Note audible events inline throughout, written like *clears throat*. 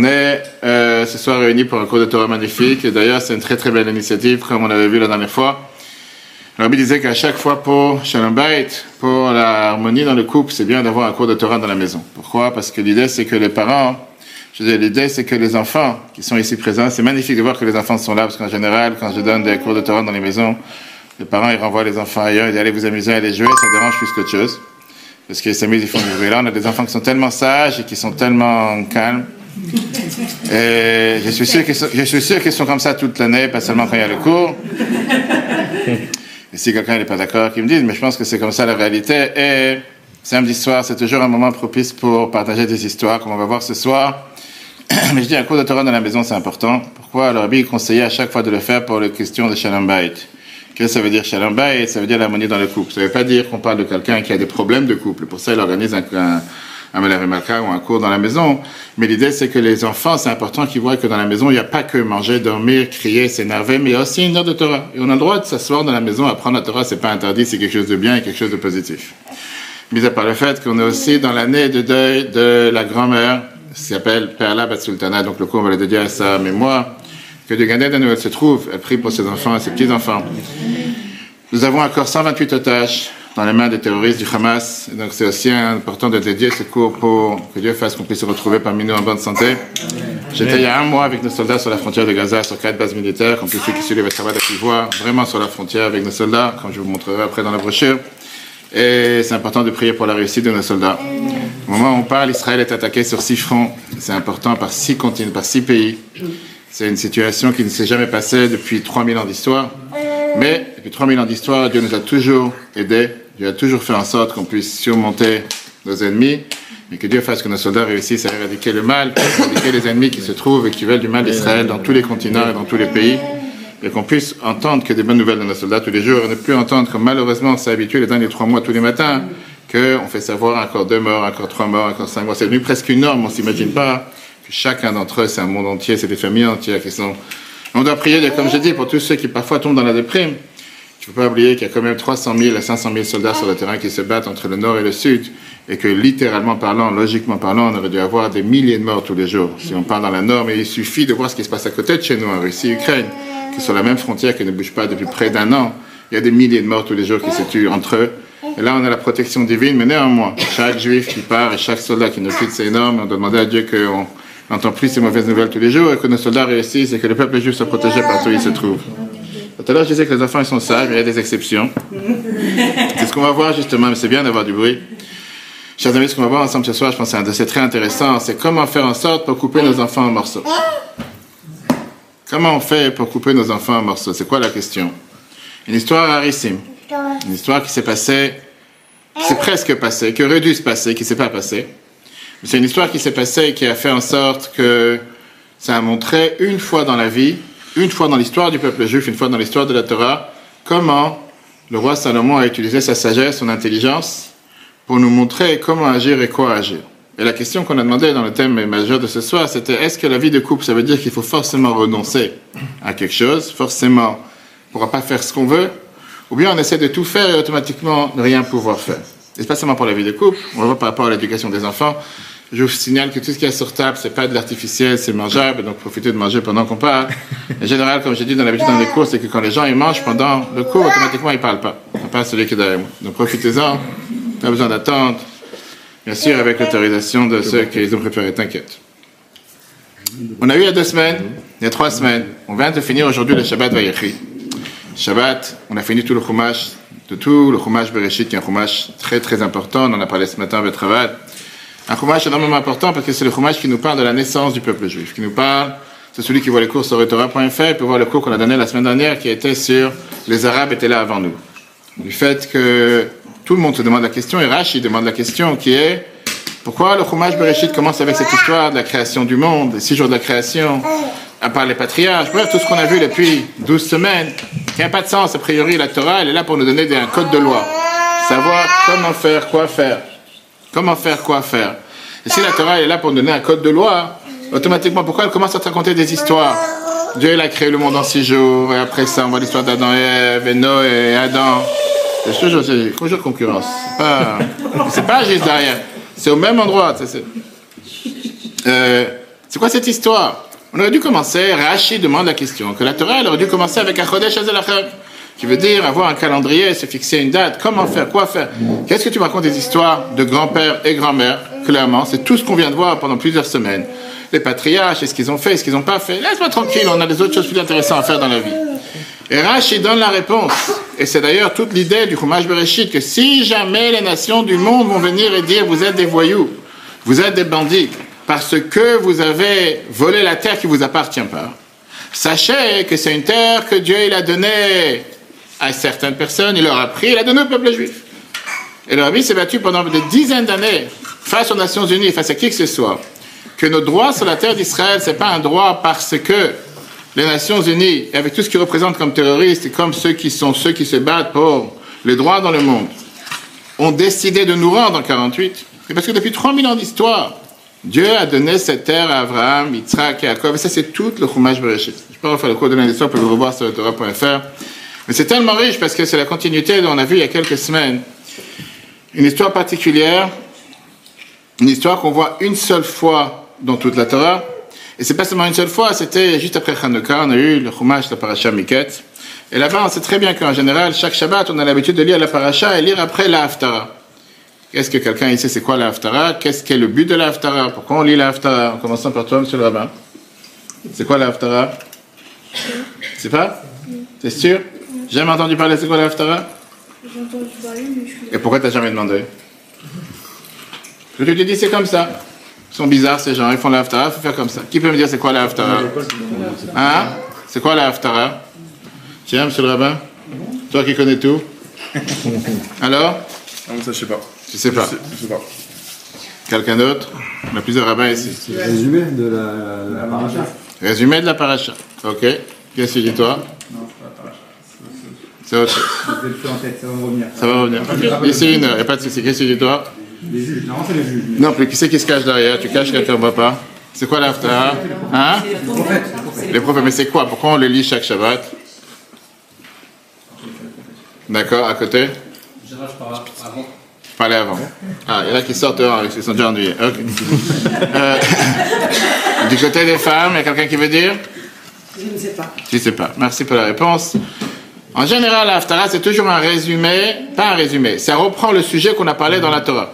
On est euh, ce soir réunis pour un cours de Torah magnifique. D'ailleurs, c'est une très très belle initiative, comme on avait vu la dernière fois. Rabbi disait qu'à chaque fois pour Shalom Bait, pour l'harmonie dans le couple, c'est bien d'avoir un cours de Torah dans la maison. Pourquoi? Parce que l'idée, c'est que les parents, je disais, l'idée, c'est que les enfants qui sont ici présents, c'est magnifique de voir que les enfants sont là, parce qu'en général, quand je donne des cours de Torah dans les maisons, les parents, ils renvoient les enfants ailleurs, ils disent allez vous amuser, allez jouer, ça dérange plus qu'autre chose. Parce qu'ils s'amusent, ils font du bruit. Là, on a des enfants qui sont tellement sages et qui sont tellement calmes et je suis sûr qu'ils sont, comme ça toute l'année, pas seulement quand il y a le cours. Et si quelqu'un n'est pas d'accord, qu'il me dise, mais je pense que c'est comme ça la réalité. Et samedi soir, c'est toujours un moment propice pour partager des histoires, comme on va voir ce soir. *coughs* Mais je dis, un cours de Torah dans la maison, c'est important. Pourquoi le rabbi conseillait à chaque fois de le faire pour les questions de Shalom Bayit Qu'est-ce que ça veut dire Shalom Bayit Ça veut dire l'harmonie dans le couple. Ça ne veut pas dire qu'on parle de quelqu'un qui a des problèmes de couple. Pour ça, il organise un un Malka ou un cours dans la maison. Mais l'idée, c'est que les enfants, c'est important qu'ils voient que dans la maison, il n'y a pas que manger, dormir, crier, s'énerver, mais il y a aussi une heure de Torah. Et on a le droit de s'asseoir dans la maison, apprendre la Torah, c'est pas interdit, c'est quelque chose de bien et quelque chose de positif. Mis à part le fait qu'on est aussi dans l'année de deuil de la grand-mère, qui s'appelle Perla Batsultana, donc le cours, on va le dédier à sa mémoire, que de Ganeda elle se trouve, elle prie pour ses enfants et ses petits-enfants. Nous avons encore 128 otages dans les mains des terroristes du Hamas. donc c'est aussi important de dédier ce cours pour que Dieu fasse qu'on puisse se retrouver parmi nous en bonne santé. J'étais il y a un mois avec nos soldats sur la frontière de Gaza, sur quatre bases militaires, comme tous ceux qui suivent le travail de voir, vraiment sur la frontière avec nos soldats, comme je vous montrerai après dans la brochure. Et c'est important de prier pour la réussite de nos soldats. Au moment où on parle, Israël est attaqué sur six fronts. C'est important par six continents, par six pays. C'est une situation qui ne s'est jamais passée depuis 3000 ans d'histoire. Mais depuis 3000 ans d'histoire, Dieu nous a toujours aidés. Dieu a toujours fait en sorte qu'on puisse surmonter nos ennemis et que Dieu fasse que nos soldats réussissent à éradiquer le mal, à éradiquer les ennemis qui se trouvent et qui veulent du mal d'Israël dans tous les continents et dans tous les pays. Et qu'on puisse entendre que des bonnes nouvelles de nos soldats tous les jours et ne plus entendre, comme malheureusement on s'est habitué les derniers trois mois tous les matins, qu'on fait savoir encore deux morts, encore trois morts, encore cinq morts. C'est devenu presque une norme, on s'imagine pas que chacun d'entre eux, c'est un monde entier, c'est des familles entières qui sont on doit prier, comme je dis, pour tous ceux qui parfois tombent dans la déprime. Ne faut pas oublier qu'il y a quand même 300 000 à 500 000 soldats sur le terrain qui se battent entre le nord et le sud, et que littéralement parlant, logiquement parlant, on aurait dû avoir des milliers de morts tous les jours. Si on parle dans la nord, mais il suffit de voir ce qui se passe à côté de chez nous, en Russie, Ukraine, qui sont la même frontière, qui ne bouge pas depuis près d'un an. Il y a des milliers de morts tous les jours qui se tuent entre eux. Et là, on a la protection divine, mais néanmoins, chaque juif qui part et chaque soldat qui nous quitte, c'est énorme. On doit demander à Dieu qu'on n'entend plus ces mauvaises nouvelles tous les jours et que nos soldats réussissent et que le peuple juif soit protégé partout où il se trouve. Tout à l'heure, je disais que les enfants ils sont sages, mais il y a des exceptions. *laughs* C'est ce qu'on va voir justement, mais c'est bien d'avoir du bruit. Chers amis, ce qu'on va voir ensemble ce soir, je pense que c'est un dossier très intéressant, c'est comment faire en sorte pour couper nos enfants en morceaux. Comment on fait pour couper nos enfants en morceaux? C'est quoi la question? Une histoire rarissime. Une histoire qui s'est passée, qui s'est presque passée, qui aurait dû se passer, qui ne s'est pas passée. C'est une histoire qui s'est passée et qui a fait en sorte que ça a montré une fois dans la vie, une fois dans l'histoire du peuple juif, une fois dans l'histoire de la Torah, comment le roi Salomon a utilisé sa sagesse, son intelligence, pour nous montrer comment agir et quoi agir. Et la question qu'on a demandé dans le thème majeur de ce soir, c'était est-ce que la vie de couple, ça veut dire qu'il faut forcément renoncer à quelque chose, forcément, on ne pourra pas faire ce qu'on veut, ou bien on essaie de tout faire et automatiquement ne rien pouvoir faire? Et pas seulement pour la vie de couple, on va voir par rapport à l'éducation des enfants, je vous signale que tout ce qui est sur table, c'est pas de l'artificiel, c'est mangeable, donc profitez de manger pendant qu'on parle. En général, comme j'ai dit dans l'habitude dans les cours, c'est que quand les gens ils mangent pendant le cours, automatiquement ils parlent pas. On pas celui qui est derrière moi. Donc profitez-en, pas besoin d'attendre. Bien sûr, avec l'autorisation de ceux qui ont préparé, t'inquiète. On a eu il y a deux semaines, il y a trois semaines, on vient de finir aujourd'hui le Shabbat Vayechi. Shabbat, on a fini tout le chumash, de tout le chumash Bereshit, qui est un chumash très très important, on en a parlé ce matin avec Travail. Un chumash énormément important parce que c'est le chumash qui nous parle de la naissance du peuple juif, qui nous parle, c'est celui qui voit les cours sur Torah.fr, peut voir le cours qu'on a donné la semaine dernière qui était sur les Arabes étaient là avant nous. Du fait que tout le monde se demande la question, et Rashi demande la question qui est pourquoi le chumash Bereshit commence avec cette histoire de la création du monde, les six jours de la création, à part les patriarches, bref, tout ce qu'on a vu depuis 12 semaines, qui n'a pas de sens, a priori, la Torah, elle est là pour nous donner un code de loi, savoir comment faire, quoi faire. Comment faire, quoi faire Et si la Torah est là pour donner un code de loi, automatiquement, pourquoi elle commence à te raconter des histoires Dieu, il a créé le monde en six jours, et après ça, on voit l'histoire d'Adam et Ève, et Noé et Adam. C'est toujours, concurrence. C'est pas, pas juste derrière. C'est au même endroit. Euh, C'est quoi cette histoire? On aurait dû commencer, Rashi demande la question, que la Torah, aurait dû commencer avec un Chodesh Azelachem, qui veut dire avoir un calendrier, se fixer une date, comment faire, quoi faire? Qu'est-ce que tu me racontes des histoires de grand-père et grand-mère? Clairement, c'est tout ce qu'on vient de voir pendant plusieurs semaines. Les patriarches, est-ce qu'ils ont fait, est-ce qu'ils n'ont pas fait? Laisse-moi tranquille, on a des autres choses plus intéressantes à faire dans la vie. Et Rashi donne la réponse. Et c'est d'ailleurs toute l'idée du Chumash Bereshit que si jamais les nations du monde vont venir et dire vous êtes des voyous, vous êtes des bandits, parce que vous avez volé la terre qui vous appartient pas. Sachez que c'est une terre que Dieu il a donnée à certaines personnes, il leur a pris, il a donné au peuple juif. Et le rabbi s'est battu pendant des dizaines d'années face aux Nations Unies, face à qui que ce soit, que nos droits sur la terre d'Israël, c'est pas un droit parce que les Nations Unies, avec tout ce qu'ils représentent comme terroristes et comme ceux qui sont ceux qui se battent pour les droits dans le monde, ont décidé de nous rendre en 48. C'est parce que depuis 3000 ans d'histoire, Dieu a donné cette terre à Abraham, Yitzhak et Jacob. Et ça, c'est tout le Chumash Bereshit. Je peux refaire le cours de l'histoire pour le revoir sur Torah.fr. Mais c'est tellement riche parce que c'est la continuité dont on a vu il y a quelques semaines. Une histoire particulière, une histoire qu'on voit une seule fois dans toute la Torah. Et c'est pas seulement une seule fois, c'était juste après Chanukah, on a eu le Chumash, la Parasha Miket. Et là-bas, on sait très bien qu'en général, chaque Shabbat, on a l'habitude de lire la Parasha et lire après la Haftara. Est-ce que quelqu'un ici sait quoi la Haftara Qu'est-ce qu'est le but de la Haftara Pourquoi on lit la Haftara En commençant par toi, monsieur le rabbin. C'est quoi la Haftara C'est pas? C'est sûr? Jamais entendu parler c'est quoi la Haftara? J'ai entendu parler, mais je suis. Et pourquoi t'as jamais demandé? Je te dis c'est comme ça. Ils sont bizarres ces gens, ils font la Haftara, il faut faire comme ça. Qui peut me dire c'est quoi la Haftara? Hein? C'est quoi la Haftara? Tiens, monsieur le rabbin Toi qui connais tout *laughs* Alors? Non, mais ça, je sais pas. Tu sais pas Je sais, je sais pas. Quelqu'un d'autre? On a plusieurs rabbins ici. Résumé de la, la paracha. Résumé de la paracha. Ok. Qu'est-ce que tu dis toi C'est autre chose. J'ai le feu en tête, ça va revenir. Ça va revenir. Ok. Ici une heure, y a pas de souci. Qu'est-ce que tu dis toi? Les juges, non, c'est les juges. Non plus. Qui c'est qui se cache derrière? Tu caches quelqu'un, on voit pas? C'est quoi l'aftar Hein? Les prophètes. Mais c'est quoi? Pourquoi on le lit chaque Shabbat? D'accord, à côté? Je parlais avant. Ah, il y en a qui sortent dehors, ils sont déjà ennuyés. Ok. *laughs* Euh, du côté des femmes, il y a quelqu'un qui veut dire? Je ne sais pas. Je ne sais pas. Merci pour la réponse. En général, l'Aftara, c'est toujours un résumé, pas un résumé, ça reprend le sujet qu'on a parlé dans la Torah.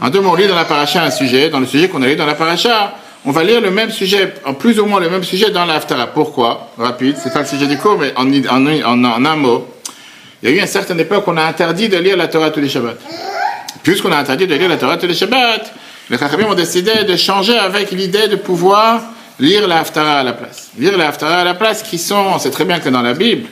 En deux mots, on lit dans la paracha un sujet, dans le sujet qu'on a lu dans la paracha, on va lire le même sujet, en plus ou moins le même sujet dans l'Aftara. Pourquoi? Rapide, c'est pas le sujet du cours, mais en, en, en, en un mot. Il y a eu une certaine époque où on a interdit de lire la Torah tous les Shabbats. Puisqu'on a interdit de lire la Torah tous les Shabbats, les Chachamim ont décidé de changer avec l'idée de pouvoir lire la Haftara à la place. Lire la Haftara à la place qui sont, on sait très bien que dans la Bible,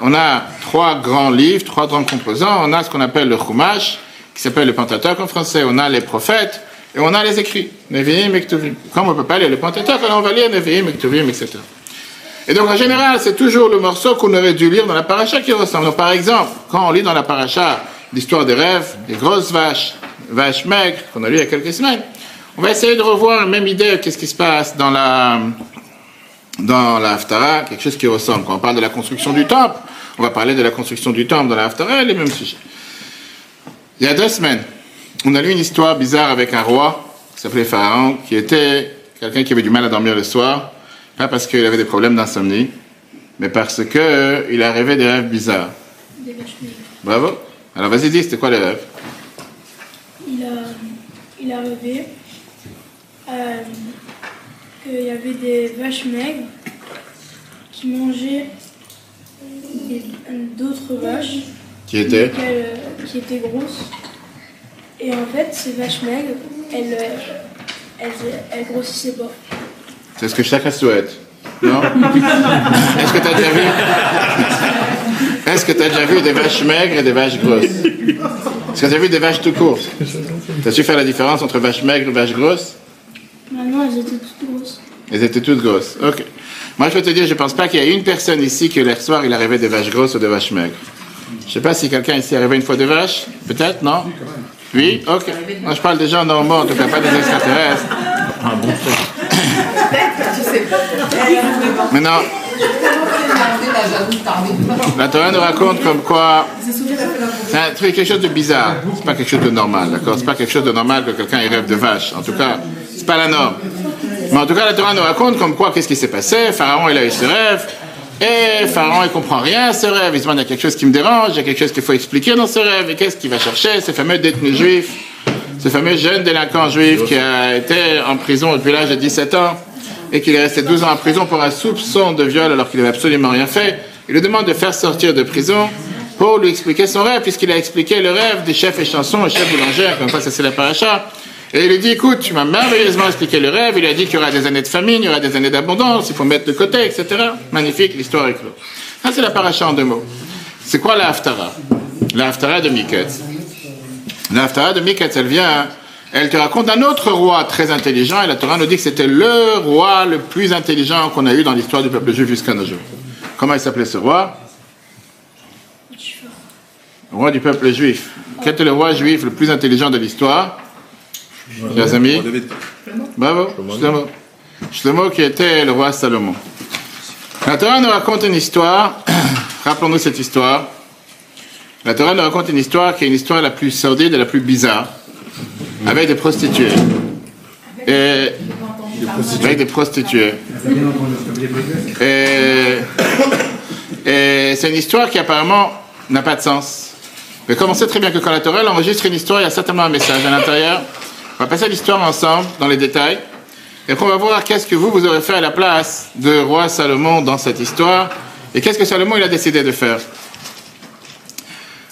on a trois grands livres, trois grands composants. On a ce qu'on appelle le Chumash, qui s'appelle le Pentateuch en français. On a les prophètes et on a les écrits, Nevi'im. Comme on peut pas lire le Pentateuch, alors on va lire Nevi'im et Ktuvim, etc. Et donc en général, c'est toujours le morceau qu'on aurait dû lire dans la paracha qui ressemble. Donc par exemple, quand on lit dans la paracha l'histoire des rêves, des grosses vaches, vaches maigres, qu'on a lu il y a quelques semaines, on va essayer de revoir la même idée, qu'est-ce qui se passe dans la, dans la Haftara, quelque chose qui ressemble. Quand on parle de la construction du temple, on va parler de la construction du temple dans la Haftara, les mêmes sujets. Il y a deux semaines, on a lu une histoire bizarre avec un roi qui s'appelait Pharaon, qui était quelqu'un qui avait du mal à dormir le soir, pas parce qu'il avait des problèmes d'insomnie, mais parce que il a rêvé des rêves bizarres. Des vaches maigres. Bravo. Alors vas-y, dis, c'était quoi les rêves? Il a, il a rêvé euh, qu'il y avait des vaches maigres qui mangeaient d'autres vaches Qui euh, qui étaient grosses. Et en fait, ces vaches maigres, elles, euh, elles, elles grossissaient pas. C'est ce que chacun souhaite. Non *laughs* Est-ce que tu as déjà vu Est-ce que tu as déjà vu des vaches maigres et des vaches grosses Est-ce que tu as vu des vaches tout court Tu as su faire la différence entre vaches maigres et vaches grosses Maintenant, elles étaient toutes grosses. Elles étaient toutes grosses. Ok. Moi, je peux te dire, je pense pas qu'il y a une personne ici que hier soir, il a rêvé des vaches grosses ou des vaches maigres. Je sais pas si quelqu'un ici a rêvé une fois des vaches. Peut-être, non? Oui Ok. Moi, je parle des gens normaux, en tout cas pas des extraterrestres. Tu sais pas. Maintenant, la Torah nous raconte comme quoi c'est un truc, quelque chose de bizarre. C'est pas quelque chose de normal, d'accord? C'est pas quelque chose de normal que quelqu'un rêve de vache. En tout cas, c'est pas la norme. Mais en tout cas, la Torah nous raconte comme quoi, qu'est-ce qui s'est passé? Pharaon, il a eu ce rêve. Et Pharaon, il comprend rien à ce rêve. Il se demande, il y a quelque chose qui me dérange, il y a quelque chose qu'il faut expliquer dans ce rêve. Et qu'est-ce qu'il va chercher? Ce fameux détenu juif, ce fameux jeune délinquant juif qui a été en prison depuis l'âge de 17 ans et qu'il est resté 12 ans en prison pour un soupçon de viol alors qu'il n'avait absolument rien fait. Il lui demande de faire sortir de prison pour lui expliquer son rêve, puisqu'il a expliqué le rêve des chefs et chansons et chefs boulangers, comme quoi ça c'est la paracha. Et il lui dit, écoute, tu m'as merveilleusement expliqué le rêve, il lui a dit qu'il y aura des années de famine, il y aura des années d'abondance, il faut mettre de côté, etc. Magnifique, l'histoire est close. Ça c'est la paracha en deux mots. C'est quoi la Haftara? La Haftara de Miketz. La Haftara de Miketz, elle vient, elle te raconte un autre roi très intelligent, et la Torah nous dit que c'était le roi le plus intelligent qu'on a eu dans l'histoire du peuple juif jusqu'à nos jours. Comment il s'appelait ce roi? Le roi du peuple juif. Quel était le roi juif le plus intelligent de l'histoire? Les amis Bravo, Shlomo. Shlomo qui était le roi Salomon. La Torah nous raconte une histoire, *clears throat* rappelons-nous cette histoire. La Torah nous raconte une histoire qui est une histoire la plus sordide et la plus bizarre, avec des prostituées. Et avec des prostituées. Et, et c'est une histoire qui apparemment n'a pas de sens. Mais comme on sait très bien que quand la Torah enregistre une histoire, il y a certainement un message à l'intérieur. On va passer l'histoire ensemble, dans les détails. Et puis on va voir qu'est-ce que vous, vous aurez fait à la place de roi Salomon dans cette histoire. Et qu'est-ce que Salomon, il a décidé de faire.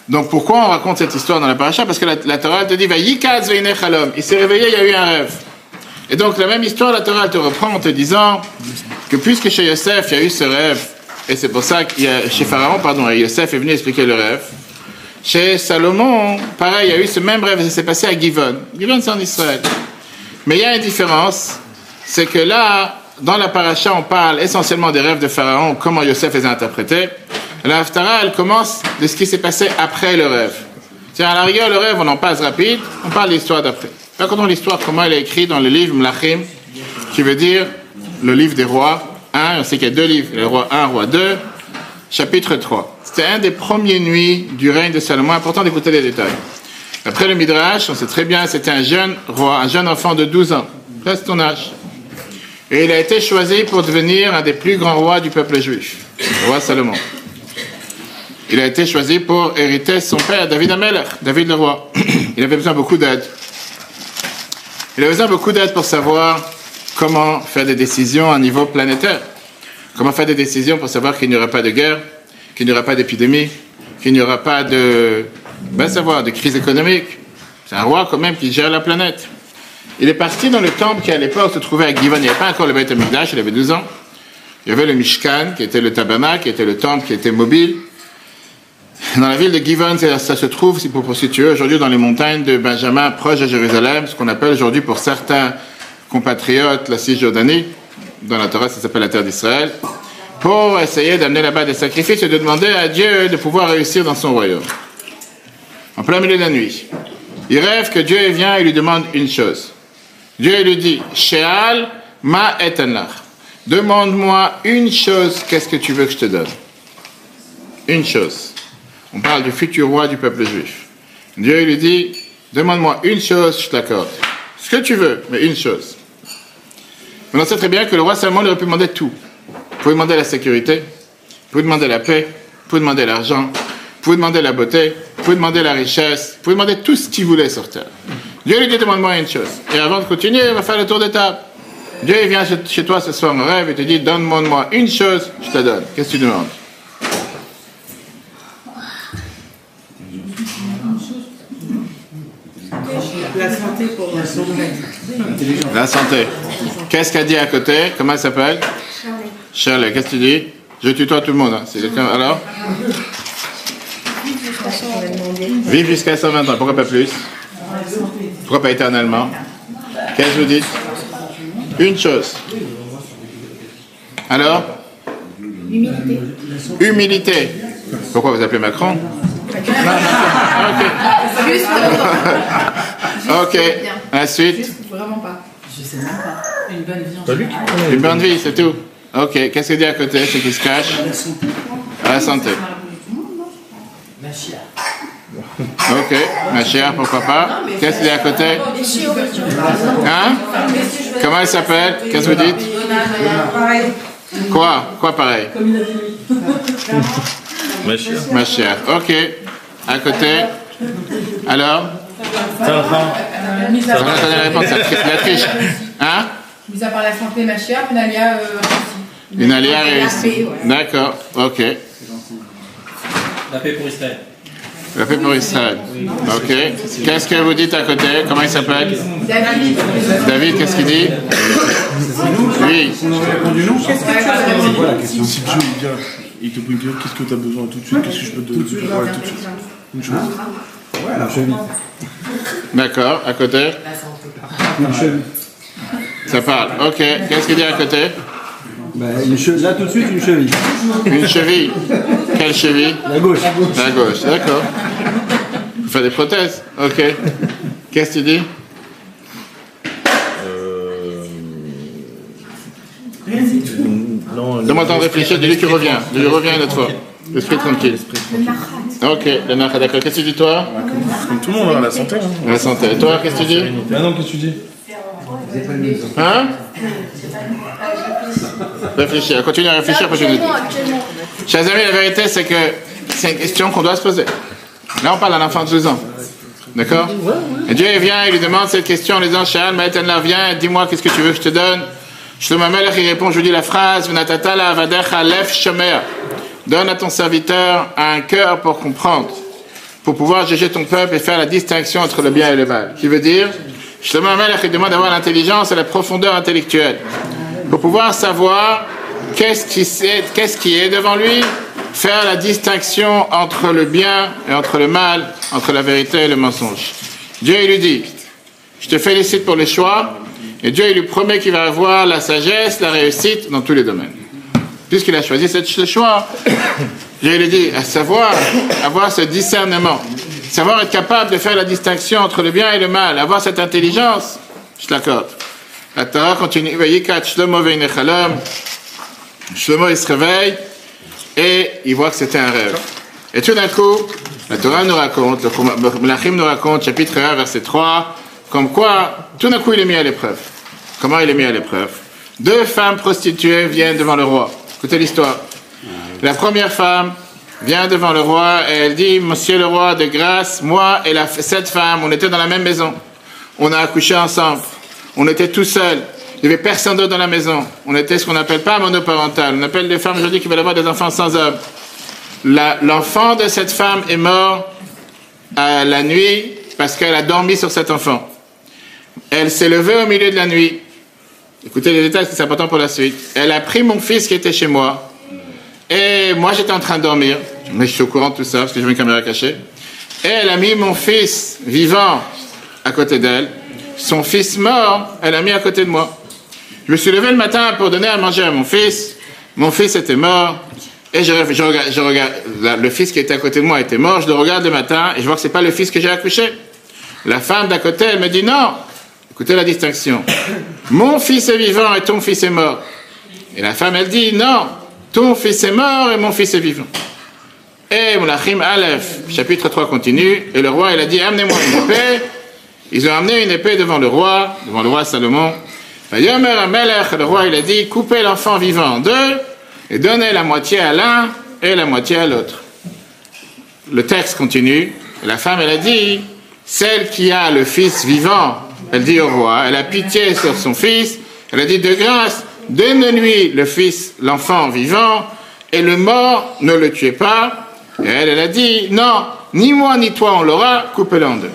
Donc pourquoi on raconte cette histoire dans la paracha? Parce que la, Torah te dit. Il s'est réveillé, il y a eu un rêve. Et donc la même histoire, la Torah te reprend en te disant que puisque chez Yosef, il y a eu ce rêve, et c'est pour ça qu'il y a, chez Pharaon, pardon, Yosef est venu expliquer le rêve. Chez Salomon, pareil, il y a eu ce même rêve, ça s'est passé à Givon. Givon, c'est en Israël. Mais il y a une différence, c'est que là, dans la paracha, on parle essentiellement des rêves de Pharaon, comment Yosef les a interprétés. La Haftara, elle commence de ce qui s'est passé après le rêve. C'est à la rigueur, le rêve, on en passe rapide, on parle de l'histoire d'après. Racontons l'histoire, comment elle est écrite dans le livre Mlachim, qui veut dire le livre des rois 1, on sait qu'il y a deux livres, le roi 1, roi 2, chapitre 3. C'était un des premiers nuits du règne de Salomon, important d'écouter les détails. Après le Midrash, on sait très bien, c'était un jeune roi, un jeune enfant de 12 ans, presque ton âge. Et il a été choisi pour devenir un des plus grands rois du peuple juif, le roi Salomon. Il a été choisi pour hériter son père, David Amelech, David le roi. Il avait besoin beaucoup d'aide. Il avait besoin beaucoup d'aide pour savoir comment faire des décisions à niveau planétaire. Comment faire des décisions pour savoir qu'il n'y aura pas de guerre, qu'il n'y aura pas d'épidémie, qu'il n'y aura pas de, ben savoir, de crise économique? C'est un roi quand même qui gère la planète. Il est parti dans le temple qui à l'époque se trouvait à Givon. Il n'y avait pas encore le Beit HaMikdash, il avait 12 ans. Il y avait le Mishkan, qui était le tabernacle, qui était le temple qui était mobile. Dans la ville de Givon, ça, ça se trouve, si pour situer aujourd'hui dans les montagnes de Benjamin, proche de Jérusalem, ce qu'on appelle aujourd'hui pour certains compatriotes la Cisjordanie. Dans la Torah, ça s'appelle la terre d'Israël. Pour essayer d'amener là-bas des sacrifices et de demander à Dieu de pouvoir réussir dans son royaume. En plein milieu de la nuit. Il rêve que Dieu vient et lui demande une chose. Dieu lui dit, Sheal ma. Demande-moi une chose, qu'est-ce que tu veux que je te donne? Une chose. On parle du futur roi du peuple juif. Dieu lui dit, demande-moi une chose, je t'accorde. Ce que tu veux, mais une chose. Mais on sait très bien que le roi Salomon lui aurait pu demander tout. Vous pouvez demander la sécurité, vous pouvez demander la paix, vous pouvez demander l'argent, vous pouvez demander la beauté, vous pouvez demander la richesse, vous pouvez demander tout ce qu'il voulait sur terre. Dieu lui dit, demande-moi une chose. Et avant de continuer, il va faire le tour de table. Dieu il vient chez- chez toi ce soir en rêve et te dit, donne-moi une chose, je te donne. Qu'est-ce que tu demandes? La santé pour la santé. La santé. Qu'est-ce qu'elle dit à côté? Comment elle s'appelle? Shirley. Qu'est-ce que tu dis? Je tutoie tout le monde. hein. C'est quelqu'un. Alors? Vive jusqu'à 120 ans. Pourquoi pas plus? Pourquoi pas éternellement? Qu'est-ce que vous dites? Une chose. Alors? Humilité. Humilité. Pourquoi vous appelez Macron? *laughs* *laughs* Ok. Ensuite, Vraiment pas. Je sais même pas. Une bonne vie en une bonne vie, c'est tout. Ok. Qu'est-ce que dit à côté C'est qui se cache À la santé. La chia. Ok. Ma chère, pourquoi pas Qu'est-ce qu'il y a à côté Hein Comment elle s'appelle Qu'est-ce que vous dites Quoi? Quoi pareil? Ma chère. Ma chère. Ok. À côté. Alors Ça va donner la réponse, la triche. La triche. Hein mis à part la santé, ma chère, euh. Une réussie. paix, ouais. D'accord. Ok. La paix pour Israël. La paix pour Israël. Ok. Qu'est-ce que vous dites à côté? Comment il s'appelle? David. David, qu'est-ce qu'il dit? Oui. On répondu non. Si Dieu il vient, il te prie qu'est-ce que tu as besoin tout de suite? Qu'est-ce que je peux te donner tout de suite. Une chose. Ouais, la cheville. D'accord. À côté Une cheville. Ça parle. Ok. Qu'est-ce qu'il dit à côté? Bah, une cheville. Là, tout de suite, une cheville. Une cheville. Quelle cheville? La gauche. La gauche. D'accord. Il fait des prothèses. Ok. Qu'est-ce que tu dis? Non, Donne-moi le temps de réfléchir. Dis-lui que tu reviens. Dis-lui reviens une autre fois. L'esprit tranquille. Ok. Le nachat, d'accord. Qu'est-ce que tu dis toi Comme tout le monde, hein, la santé. Hein. La santé. Et toi, qu'est-ce que tu dis Ah non, qu'est-ce que tu dis Hein Réfléchir. Continue à réfléchir pour que je. Chers amis, la vérité, c'est que c'est une question qu'on doit se poser. Là, on parle d'un enfant de 12 ans. D'accord Et Dieu il vient, il lui demande cette question en lui disant Sha'al Ma'etenla, viens, dis-moi, qu'est-ce que tu veux que je te donne? Shlomo Melech, il répond, je vous dis la phrase V'natata la avadecha lef shomer. Donne à ton serviteur un cœur pour comprendre, pour pouvoir juger ton peuple et faire la distinction entre le bien et le mal. Qui veut dire Shlomo il demande d'avoir l'intelligence et la profondeur intellectuelle pour pouvoir savoir qu'est-ce qui, c'est- qu'est-ce qui est devant lui, faire la distinction entre le bien et entre le mal, entre la vérité et le mensonge. Dieu il lui dit, je te félicite pour le choix, et Dieu il lui promet qu'il va avoir la sagesse, la réussite dans tous les domaines. Puisqu'il a choisi ce choix, *coughs* Dieu lui dit, à savoir, avoir ce discernement, savoir être capable de faire la distinction entre le bien et le mal, avoir cette intelligence, je l'accorde. La Torah continue. Shlomo. Shlomo, il se réveille et il voit que c'était un rêve. Et tout d'un coup, la Torah nous raconte, le Melachim nous raconte, chapitre 1, verset 3, comme quoi, tout d'un coup, il est mis à l'épreuve. Comment il est mis à l'épreuve? Deux femmes prostituées viennent devant le roi. Écoutez l'histoire. La première femme vient devant le roi et elle dit, Monsieur le roi, de grâce, moi et la, cette femme, on était dans la même maison. On a accouché ensemble. On était tout seuls. Il n'y avait personne d'autre dans la maison. On était ce qu'on n'appelle pas monoparental. On appelle les femmes aujourd'hui qui veulent avoir des enfants sans homme. L'enfant de cette femme est mort à la nuit parce qu'elle a dormi sur cet enfant. Elle s'est levée au milieu de la nuit. Écoutez les détails, c'est important pour la suite. Elle a pris mon fils qui était chez moi. Et moi, j'étais en train de dormir. Mais je suis au courant de tout ça parce que j'ai une caméra cachée. Et elle a mis mon fils vivant à côté d'elle. Son fils mort, elle a mis à côté de moi. Je me suis levé le matin pour donner à manger à mon fils. Mon fils était mort. Et je, regarde, le fils qui était à côté de moi était mort. Je le regarde le matin et je vois que c'est pas le fils que j'ai accouché. La femme d'à côté, elle me dit non. Écoutez la distinction. *coughs* Mon fils est vivant et ton fils est mort. Et la femme, elle dit non. Ton fils est mort et mon fils est vivant. Et Moulachim Aleph, chapitre 3 continue. Et le roi, il a dit amenez-moi une épée. Ils ont amené une épée devant le roi, devant le roi Salomon. Le roi, il a dit coupez l'enfant vivant en deux et donnez la moitié à l'un et la moitié à l'autre. Le texte continue. La femme, elle a dit celle qui a le fils vivant, elle dit au roi, elle a pitié sur son fils. Elle a dit de grâce, donne-lui le fils, l'enfant vivant, et le mort, ne le tuez pas. Et elle, elle a dit non, ni moi ni toi on l'aura, coupez-le en deux.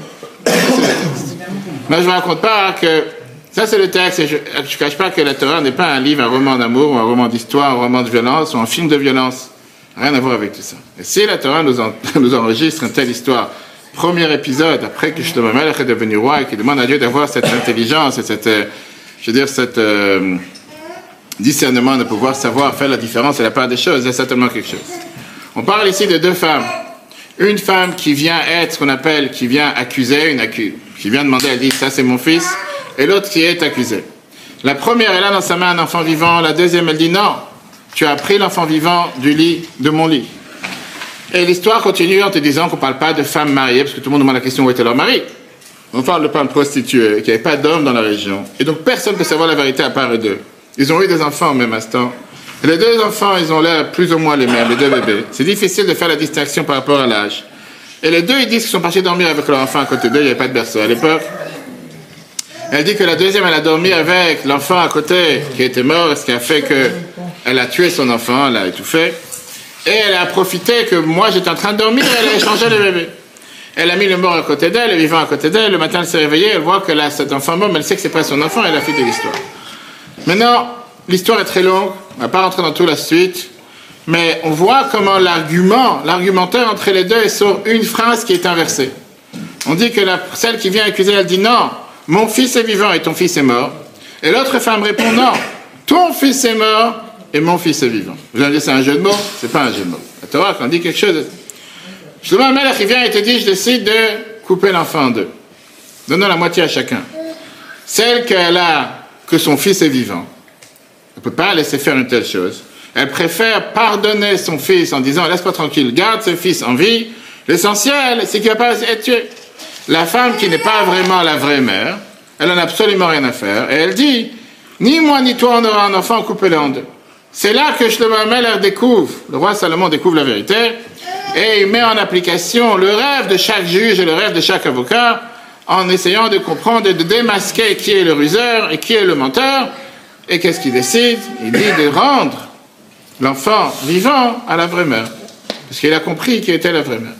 Moi, je ne raconte pas que ça, c'est le texte. Et je ne cache pas que la Torah n'est pas un livre, un roman d'amour, ou un roman d'histoire, un roman de violence, ou un film de violence. Rien à voir avec tout ça. Et si la Torah nous *laughs* enregistre une telle histoire, premier épisode, après que Shlomo Melech est devenu roi et qu'il demande à Dieu d'avoir cette intelligence et cette, euh, je veux dire, cette euh, discernement de pouvoir savoir faire la différence et la part des choses, c'est certainement quelque chose. On parle ici de deux femmes. Une femme qui vient être ce qu'on appelle, qui vient accuser, une accu qui vient demander, elle dit, ça c'est mon fils, et l'autre qui est accusée. La première, elle a dans sa main un enfant vivant, la deuxième, elle dit, non, tu as pris l'enfant vivant du lit, de mon lit. Et l'histoire continue en te disant qu'on ne parle pas de femmes mariées, parce que tout le monde demande la question où était leur mari? On parle de femmes prostituées, qui n'avaient pas d'hommes dans la région. Et donc personne ne peut savoir la vérité à part eux deux. Ils ont eu des enfants au même instant. Et les deux enfants, ils ont l'air plus ou moins les mêmes, les deux bébés. C'est difficile de faire la distinction par rapport à l'âge. Et les deux, ils disent qu'ils sont partis dormir avec leur enfant à côté d'eux, il n'y avait pas de berceau à l'époque. Elle dit que la deuxième, elle a dormi avec l'enfant à côté qui était mort, ce qui a fait que elle a tué son enfant, elle l'a étouffé. Et elle a profité que moi j'étais en train de dormir, elle a échangé le bébé. Elle a mis le mort à côté d'elle, le vivant à côté d'elle. Le matin, elle s'est réveillée, elle voit que là, cet enfant mort, mais elle sait que c'est pas son enfant, elle a fait de l'histoire. Maintenant, l'histoire est très longue, on va pas rentrer dans toute la suite, mais on voit comment l'argument, l'argumentaire entre les deux est sur une phrase qui est inversée. On dit que la, celle qui vient accuser, elle dit non, mon fils est vivant et ton fils est mort. Et l'autre femme répond non, ton fils est mort et mon fils est vivant. Vous allez c'est un jeu de mots C'est pas un jeu de mots. La Torah, quand on dit quelque chose, un mère qui vient et te dit, je décide de couper l'enfant en deux. Donnons la moitié à chacun. Celle qu'elle a, que son fils est vivant, elle ne peut pas laisser faire une telle chose. Elle préfère pardonner son fils en disant, laisse-moi tranquille, garde ce fils en vie. L'essentiel, c'est qu'il ne va pas être tué. La femme qui n'est pas vraiment la vraie mère, elle n'en a absolument rien à faire. Et elle dit, ni moi ni toi on aura un enfant coupé en deux. C'est là que Shlomo découvre, le roi Salomon découvre la vérité, et il met en application le rêve de chaque juge et le rêve de chaque avocat, en essayant de comprendre et de démasquer qui est le ruseur et qui est le menteur, et qu'est-ce qu'il décide? Il dit de rendre l'enfant vivant à la vraie mère, parce qu'il a compris qui était la vraie mère.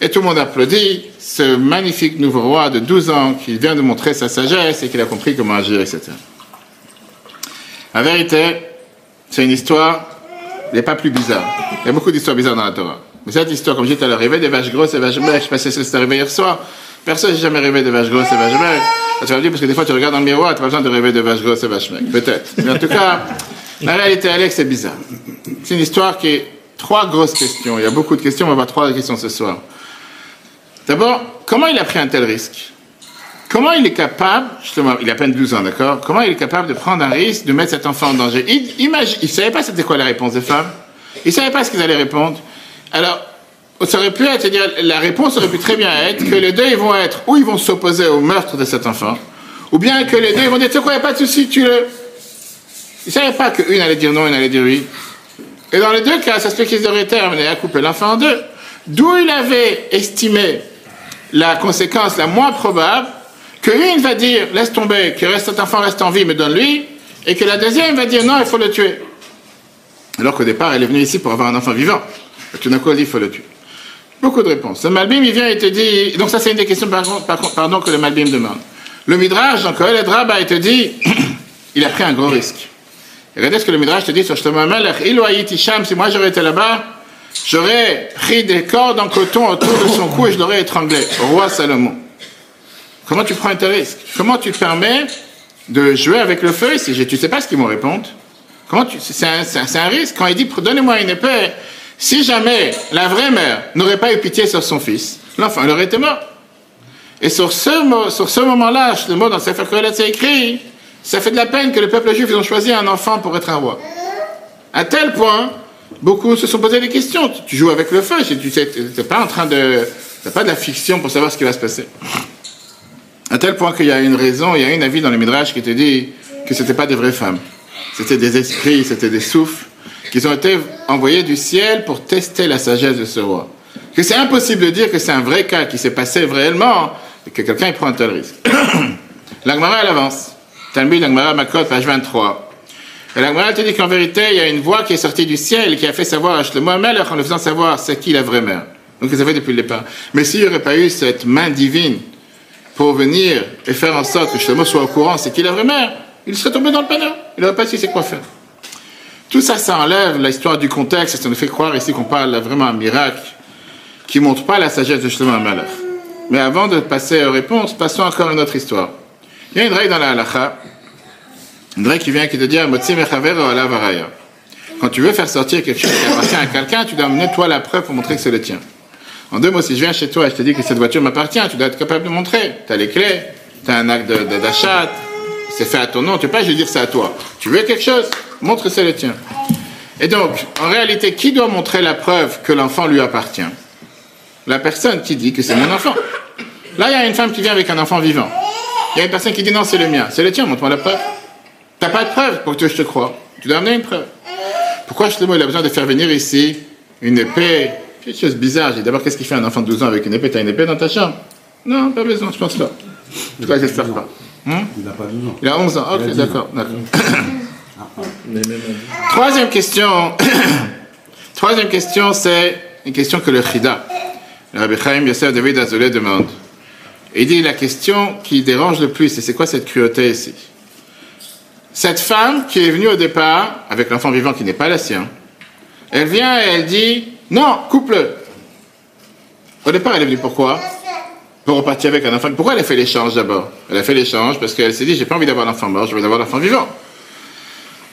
Et tout le monde applaudit ce magnifique nouveau roi de 12 ans qui vient de montrer sa sagesse et qu'il a compris comment agir, etc. La vérité, c'est une histoire, n'est pas plus bizarre. Il y a beaucoup d'histoires bizarres dans la Torah. Mais cette histoire, comme je disais à l'arrivée, des vaches grosses et vaches maigres, je sais pas si c'est arrivé hier soir. Personne n'a jamais rêvé de vaches grosses et vaches maigres. Tu vas me dire, parce que des fois tu regardes dans le miroir, tu pas besoin de rêver de vaches grosses et vaches maigres. Peut-être. Mais en tout cas, la réalité, Alex, c'est bizarre. C'est une histoire qui est trois grosses questions. Il y a beaucoup de questions, on va voir trois questions ce soir. D'abord, comment il a pris un tel risque? Comment il est capable, justement, il a à peine 12 ans, d'accord Comment il est capable de prendre un risque, de mettre cet enfant en danger? Il imagine, savait pas c'était quoi la réponse des femmes. Il savait pas ce qu'ils allaient répondre. Alors, ça aurait pu être, c'est-à-dire, la réponse aurait pu très bien être que les deux ils vont être, ou ils vont s'opposer au meurtre de cet enfant, ou bien que les deux ils vont dire, tu quoi, il a pas de souci, tu le. Il savait pas qu'une allait dire non, une allait dire oui. Et dans les deux cas, ça se fait qu'ils auraient amenés à couper l'enfant en deux. D'où il avait estimé la conséquence la moins probable, que une va dire laisse tomber, que reste, cet enfant reste en vie, mais donne-lui, et que la deuxième va dire non, il faut le tuer. Alors qu'au départ, elle est venue ici pour avoir un enfant vivant. Et tout d'un coup, elle dit il faut le tuer. Beaucoup de réponses. Le Malbim, il vient et te dit. Donc, ça, c'est une des questions, pardon, que le Malbim demande. Le Midrash, donc, le Draba, il te dit *clears throat* il a pris un gros risque. Regardez ce que le Midrash te dit sur Shlomo si moi j'aurais été là-bas, j'aurais pris des cordes en coton autour de son cou et je l'aurais étranglé. Roi Salomon. Comment tu prends un tel risque? Comment tu te permets de jouer avec le feu si tu sais pas ce qu'ils vont répondre? Comment tu, c'est un, risque. Quand il dit, donnez-moi une épée, si jamais la vraie mère n'aurait pas eu pitié sur son fils, l'enfant, il aurait été mort. Et sur ce, moment-là, le mot dans Sefer Kohelet, c'est écrit, ça fait de la peine que le peuple juif, ils choisi un enfant pour être un roi. À tel point, beaucoup se sont posé des questions. Tu joues avec le feu, tu t'es pas en train de, t'as pas de la fiction pour savoir ce qui va se passer. À tel point qu'il y a une raison, il y a une avis dans le Midrash qui te dit que c'était pas des vraies femmes. C'était des esprits, c'était des souffles qui ont été envoyés du ciel pour tester la sagesse de ce roi. Que c'est impossible de dire que c'est un vrai cas qui s'est passé réellement et que quelqu'un prend un tel risque. *coughs* L'Agmara, elle avance. Talmud, l'Agmara, Makot, page 23. Et l'Agmara te dit qu'en vérité, il y a une voix qui est sortie du ciel qui a fait savoir à Shlomo en le faisant savoir c'est qui la vraie mère. Donc ils avaient depuis le départ. Mais s'il n'y aurait pas eu cette main divine pour venir et faire en sorte que Shlomo soit au courant c'est qui la vraie mère, il serait tombé dans le panneau. Il n'aurait pas su c'est quoi faire. Tout ça, ça enlève l'histoire du contexte et ça nous fait croire ici qu'on parle vraiment un miracle qui montre pas la sagesse de Shlomo Amelech. Mais avant de passer aux réponses, passons encore à une autre histoire. Il y a une règle dans la halacha, une règle qui vient qui te dit Quand tu veux faire sortir quelque chose qui appartient à quelqu'un, tu dois amener toi la preuve pour montrer que c'est le tien. En deux mots, si je viens chez toi et je te dis que cette voiture m'appartient, tu dois être capable de montrer. Tu as les clés, tu as un acte d'achat, c'est fait à ton nom, tu peux pas juste dire c'est à toi. Tu veux quelque chose? Montre que c'est le tien. Et donc, en réalité, qui doit montrer la preuve que l'enfant lui appartient? La personne qui dit que c'est mon enfant. Là, il y a une femme qui vient avec un enfant vivant. Il y a une personne qui dit non, c'est le mien. C'est le tien, montre-moi la preuve. T'as pas de preuve pour que je te croie. Tu dois amener une preuve. Pourquoi Shlomo il a besoin de faire venir ici une épée Quelque chose bizarre. J'ai d'abord, qu'est-ce qu'il fait un enfant de 12 ans avec une épée? T'as une épée dans ta chambre? Non, pas besoin, je pense pas. En tout cas, j'espère pas. Hein? Il n'a pas 12 ans. il a 11 ans. Ok, Il a 10 d'accord. d'accord. *coughs* Troisième question. *coughs* Troisième question, c'est une question que le Chida, le Rabbi Chaim Yosef David Azoulay demande. Il dit la question qui dérange le plus, et c'est quoi cette cruauté ici? Cette femme qui est venue au départ avec l'enfant vivant qui n'est pas la sien, elle vient et elle dit non, couple. Au départ, elle est venue pourquoi? Pour repartir avec un enfant. Pourquoi elle a fait l'échange d'abord? Elle a fait l'échange parce qu'elle s'est dit j'ai pas envie d'avoir l'enfant mort, j'ai envie d'avoir l'enfant vivant.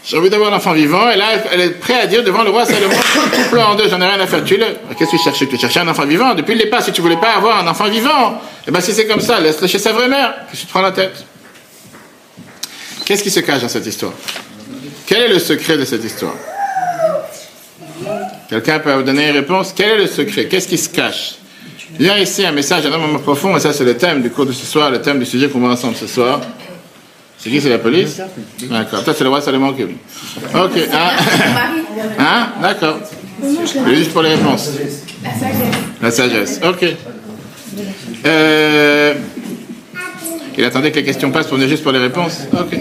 J'ai envie d'avoir l'enfant vivant, et là, elle est prête à dire devant le roi Salomon, *coughs* couple en deux, j'en ai rien à faire, tue-le. Qu'est-ce que tu cherchais Tu cherchais un enfant vivant? Depuis le départ, si tu voulais pas avoir un enfant vivant, eh ben si c'est comme ça, laisse-le chez sa vraie mère, que tu te prends la tête? Qu'est-ce qui se cache dans cette histoire? Quel est le secret de cette histoire? Quelqu'un peut vous donner une réponse? Quel est le secret? Qu'est-ce qui se cache? Il y a ici un message énormément profond, et ça c'est le thème du cours de ce soir, le thème du sujet qu'on voit ensemble ce soir. C'est qui? C'est la police? D'accord. Toi, c'est le roi Salomon qui. Ok. Hein, *laughs* hein? D'accord. Vais juste pour les réponses. La sagesse. Ok. Euh, il attendait que les questions passent pour venir juste pour les réponses. Ok.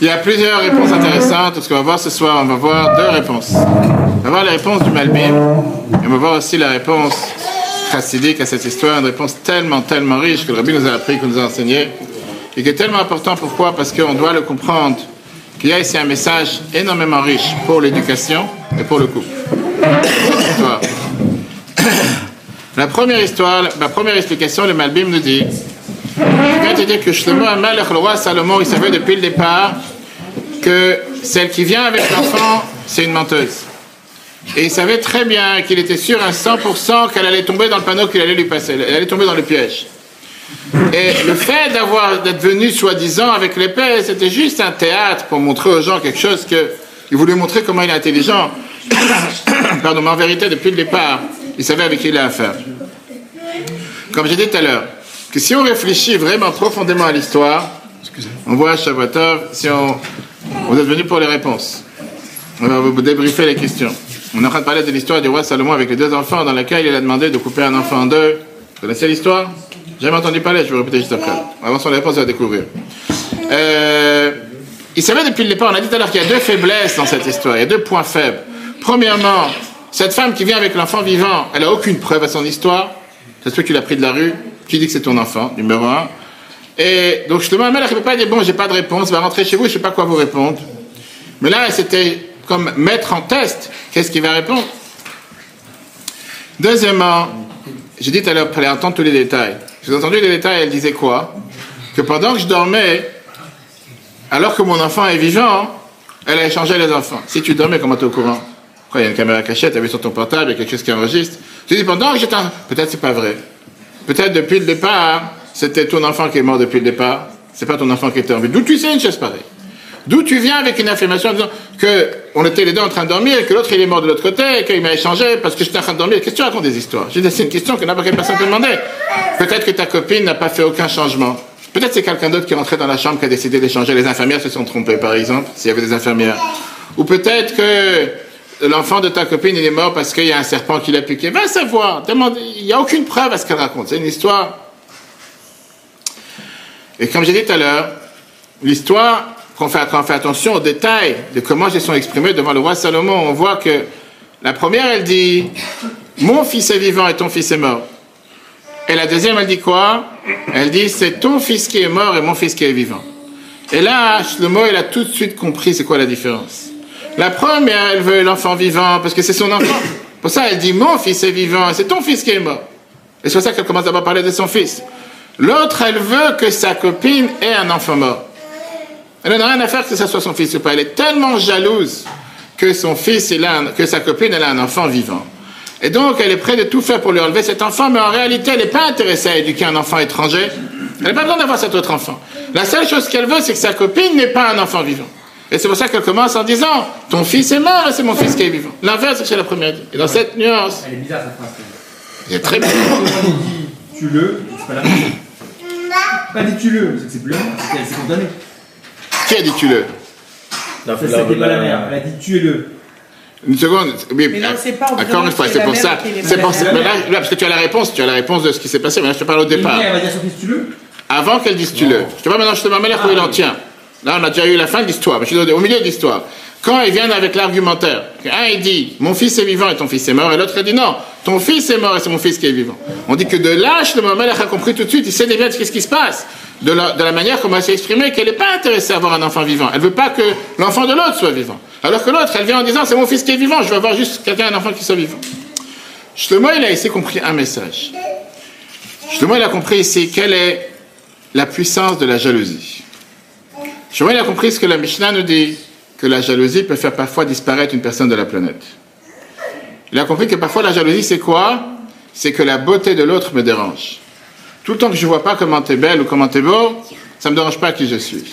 Il y a plusieurs réponses intéressantes. Ce qu'on va voir ce soir, on va voir deux réponses. On va voir la réponse du Malbim et on va voir aussi la réponse chassidique à cette histoire, une réponse tellement, tellement riche que le Rabbi nous a appris, qu'il nous a enseigné, et qui est tellement important. Pourquoi? Parce qu'on doit le comprendre, qu'il y a ici un message énormément riche pour l'éducation et pour le couple. *coughs* La première histoire, la première explication, le Malbim nous dit, il vient te dire que Shlomo Amalek, le roi Salomon, il savait depuis le départ que celle qui vient avec l'enfant, c'est une menteuse. Et il savait très bien qu'il était sûr à 100% qu'elle allait tomber dans le panneau qu'il allait lui passer. Elle allait tomber dans le piège. Et le fait d'avoir, d'être venu soi-disant avec l'épée, c'était juste un théâtre pour montrer aux gens quelque chose que, il voulait montrer comment il est intelligent. *coughs* Pardon, mais en vérité, depuis le départ, il savait avec qui il a affaire. Comme j'ai dit tout à l'heure, que si on réfléchit vraiment profondément à l'histoire, on voit à Shabbatov, si on, vous êtes venu pour les réponses. On va vous débriefer les questions. On est en train de parler de l'histoire du roi Salomon avec les deux enfants dans laquelle il a demandé de couper un enfant en deux. Vous connaissez l'histoire Jamais entendu parler, je vais répéter juste après. Avant son réponse, on va découvrir. Euh, il savait depuis le départ, on a dit tout à l'heure qu'il y a deux faiblesses dans cette histoire, il y a deux points faibles. Premièrement, cette femme qui vient avec l'enfant vivant, elle n'a aucune preuve à son histoire. Se peut qu'il a pris de la rue. Qui dit que c'est ton enfant, numéro un. Et donc, demande, elle ne peut pas dire, bon, j'ai pas de réponse, va rentrer chez vous, je sais pas quoi vous répondre. Mais là, c'était comme mettre en test, qu'est-ce qu'il va répondre? Deuxièmement, j'ai dit tout à l'heure, fallait entendre tous les détails. J'ai entendu les détails, elle disait quoi? Que pendant que je dormais, alors que mon enfant est vivant, elle a échangé les enfants. Si tu dormais, comment tu es au courant? Quoi, il y a une caméra cachée, tu as vu sur ton portable, il y a quelque chose qui enregistre. Je dis, pendant que j'étais... Peut-être c'est pas vrai. Peut-être depuis le départ, c'était ton enfant qui est mort depuis le départ. C'est pas ton enfant qui était en vie. D'où tu sais une chose pareille? D'où tu viens avec une affirmation en disant que on était les deux en train de dormir, que l'autre il est mort de l'autre côté, qu'il m'a échangé parce que j'étais en train de dormir. Qu'est-ce que tu racontes des histoires? C'est une question que n'importe quelle personne peut demander. Peut-être que ta copine n'a pas fait aucun changement. Peut-être c'est quelqu'un d'autre qui est rentré dans la chambre qui a décidé d'échanger. Les infirmières se sont trompées, par exemple, s'il y avait des infirmières. Ou peut-être que l'enfant de ta copine il est mort parce qu'il y a un serpent qui l'a piqué. Va savoir. Il n'y a aucune preuve à ce qu'elle raconte. C'est une histoire. Et comme j'ai dit tout à l'heure, l'histoire, quand on, fait, attention aux détails de comment ils sont exprimés devant le roi Salomon, on voit que la première, elle dit Mon fils est vivant et ton fils est mort. Et la deuxième, elle dit quoi? Elle dit C'est ton fils qui est mort et mon fils qui est vivant. Et là, Shlomo, il a tout de suite compris c'est quoi la différence. La première, elle veut l'enfant vivant parce que c'est son enfant. *coughs* Pour ça, elle dit Mon fils est vivant c'est ton fils qui est mort. Et c'est pour ça qu'elle commence d'abord à parler de son fils. L'autre, elle veut que sa copine ait un enfant mort. Elle n'a rien à faire que ce soit son fils ou pas. Elle est tellement jalouse que son fils, il a un- que sa copine, elle a un enfant vivant. Et donc, elle est prête de tout faire pour lui enlever cet enfant, mais en réalité, elle n'est pas intéressée à éduquer un enfant étranger. Elle n'a pas besoin d'avoir cet autre enfant. La seule chose qu'elle veut, c'est que sa copine n'ait pas un enfant vivant. Et c'est pour ça qu'elle commence en disant Ton fils est mort et c'est mon fils qui est vivant. L'inverse, c'est la première. Et dans cette nuance, Elle est bizarre cette phrase. Il est très bien. Tue-le, c'est pas la même. Pas dit tue-le, c'est que c'est plus la c'est qu'elle s'est condamnée. Qui a dit la- c'était pas la mère, elle a dit tuez-le. Une seconde. Oui, Mais non, c'est pas Encore une fois, que c'est la pour ça. C'est pour ça. malade. Mais là, là, parce que tu as la réponse, tu as la réponse de ce qui s'est passé. Mais là, je te parle au départ. mère, elle va dire à son fils tue-le. Avant qu'elle dise tu-le. Je te vois maintenant, je te mets là où il en tient. Là, on a déjà eu la fin de l'histoire. mais Je suis au milieu de l'histoire. Quand ils viennent avec l'argumentaire, un il dit mon fils est vivant et ton fils est mort, et l'autre il dit non, ton fils est mort et c'est mon fils qui est vivant. On dit que de là, le Mohamed a compris tout de suite, il sait déjà qu'est-ce qui se passe. De la, manière comment elle s'est exprimée, qu'elle n'est pas intéressée à avoir un enfant vivant. Elle veut pas que l'enfant de l'autre soit vivant. Alors que l'autre, elle vient en disant c'est mon fils qui est vivant, je veux avoir juste quelqu'un, un enfant qui soit vivant. Shlomo, il a ici compris un message. Shlomo, il a compris ici quelle est la puissance de la jalousie. Shlomo, il a compris ce que la Mishnah nous dit, que la jalousie peut faire parfois disparaître une personne de la planète. Il a compris que parfois la jalousie, c'est quoi? C'est que la beauté de l'autre me dérange. Tout le temps que je ne vois pas comment tu es belle ou comment tu es beau, ça ne me dérange pas qui je suis.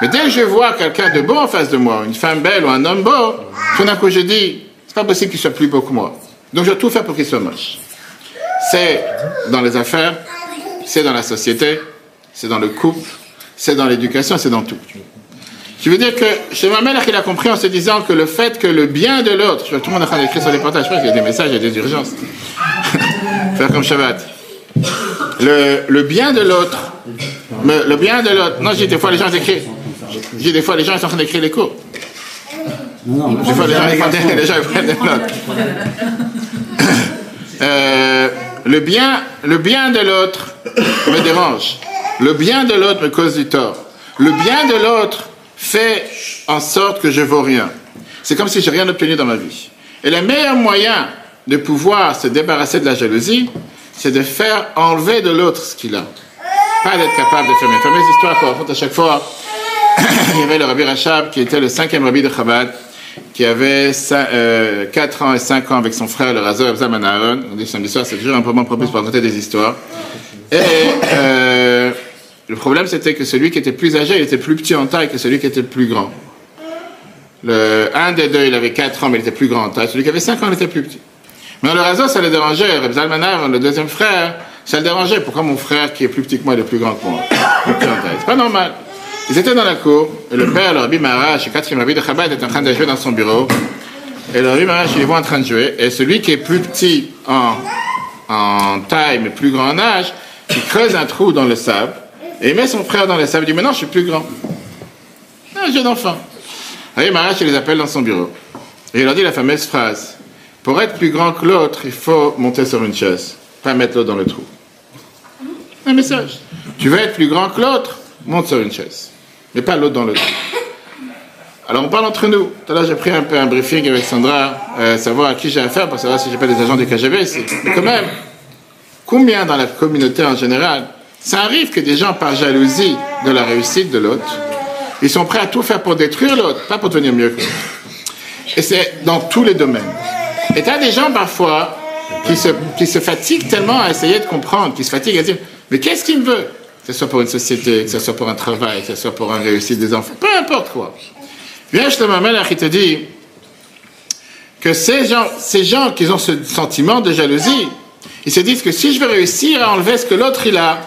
Mais dès que je vois quelqu'un de beau en face de moi, une femme belle ou un homme beau, tout d'un coup je dis, c'est pas possible qu'il soit plus beau que moi. Donc je dois tout faire pour qu'il soit moche. C'est dans les affaires, c'est dans la société, c'est dans le couple, c'est dans l'éducation, c'est dans tout. Je veux dire que chez ma mère, il a compris en se disant que le fait que le bien de l'autre, tout le monde est en train d'écrire sur les portages, je crois qu'il y a des messages, il y a des urgences. *laughs* Faire comme Shabbat. Le, le bien de l'autre, le bien de l'autre, non, j'ai des fois les gens écrivent, j'ai des fois les gens sont en train d'écrire les cours. Non, non, Des fois les gens ils prennent, les gens, ils prennent des notes. *laughs* Euh, le bien, le bien de l'autre me dérange. Le bien de l'autre me cause du tort. Le bien de l'autre fait en sorte que je vaux rien. C'est comme si j'ai rien obtenu dans ma vie. Et le meilleur moyen de pouvoir se débarrasser de la jalousie, c'est de faire enlever de l'autre ce qu'il a. Pas d'être capable de faire mes fameuses histoires qu'on raconte à chaque fois. *coughs* Il y avait le Rabbi Rachab qui était le cinquième Rabbi de Chabad, qui avait 4 ans et 5 ans avec son frère, le Razo Abzam Aaron. On dit samedi soir, c'est toujours un moment propice pour raconter des histoires. Et euh, le problème, c'était que celui qui était plus âgé, il était plus petit en taille que celui qui était plus grand. Le, un des deux, il avait 4 ans, mais il était plus grand en taille. Celui qui avait 5 ans, il était plus petit. Mais le Razo, ça le dérangeait. Aaron, le deuxième frère, ça le dérangeait. Pourquoi mon frère, qui est plus petit que moi, il est plus grand que moi? C'est pas normal. Ils étaient dans la cour, et le père, le Rabbi Marash, le quatrième Rabbi de Chabad, était en train de jouer dans son bureau. Et le Rabbi Marash, il les voit en train de jouer. Et celui qui est plus petit en, taille, mais plus grand en âge, il creuse un trou dans le sable, et il met son frère dans le sable. Il dit, mais non, je suis plus grand. Un jeune enfant. Le Rabbi Marash, il les appelle dans son bureau. Et il leur dit la fameuse phrase. Pour être plus grand que l'autre, il faut monter sur une chaise, pas mettre l'autre dans le trou. Un message. Tu veux être plus grand que l'autre, monte sur une chaise, mais pas l'autre dans le. Alors on parle entre nous. Tout à l'heure j'ai pris un peu un briefing avec Sandra, euh, savoir à qui j'ai affaire pour savoir si j'ai pas des agents du KGB ici. Mais quand même, combien dans la communauté en général, ça arrive que des gens par jalousie de la réussite de l'autre, ils sont prêts à tout faire pour détruire l'autre, pas pour devenir mieux que l'autre. Et c'est dans tous les domaines. Et tu as des gens parfois qui se, qui se fatiguent tellement à essayer de comprendre, qui se fatiguent à dire Mais qu'est-ce qu'il me veut? Que ce soit pour une société, que ce soit pour un travail, que ce soit pour un réussite des enfants, peu importe quoi. Viens, je te qui te dit que ces gens, ces gens qui ont ce sentiment de jalousie, ils se disent que si je veux réussir à enlever ce que l'autre il a,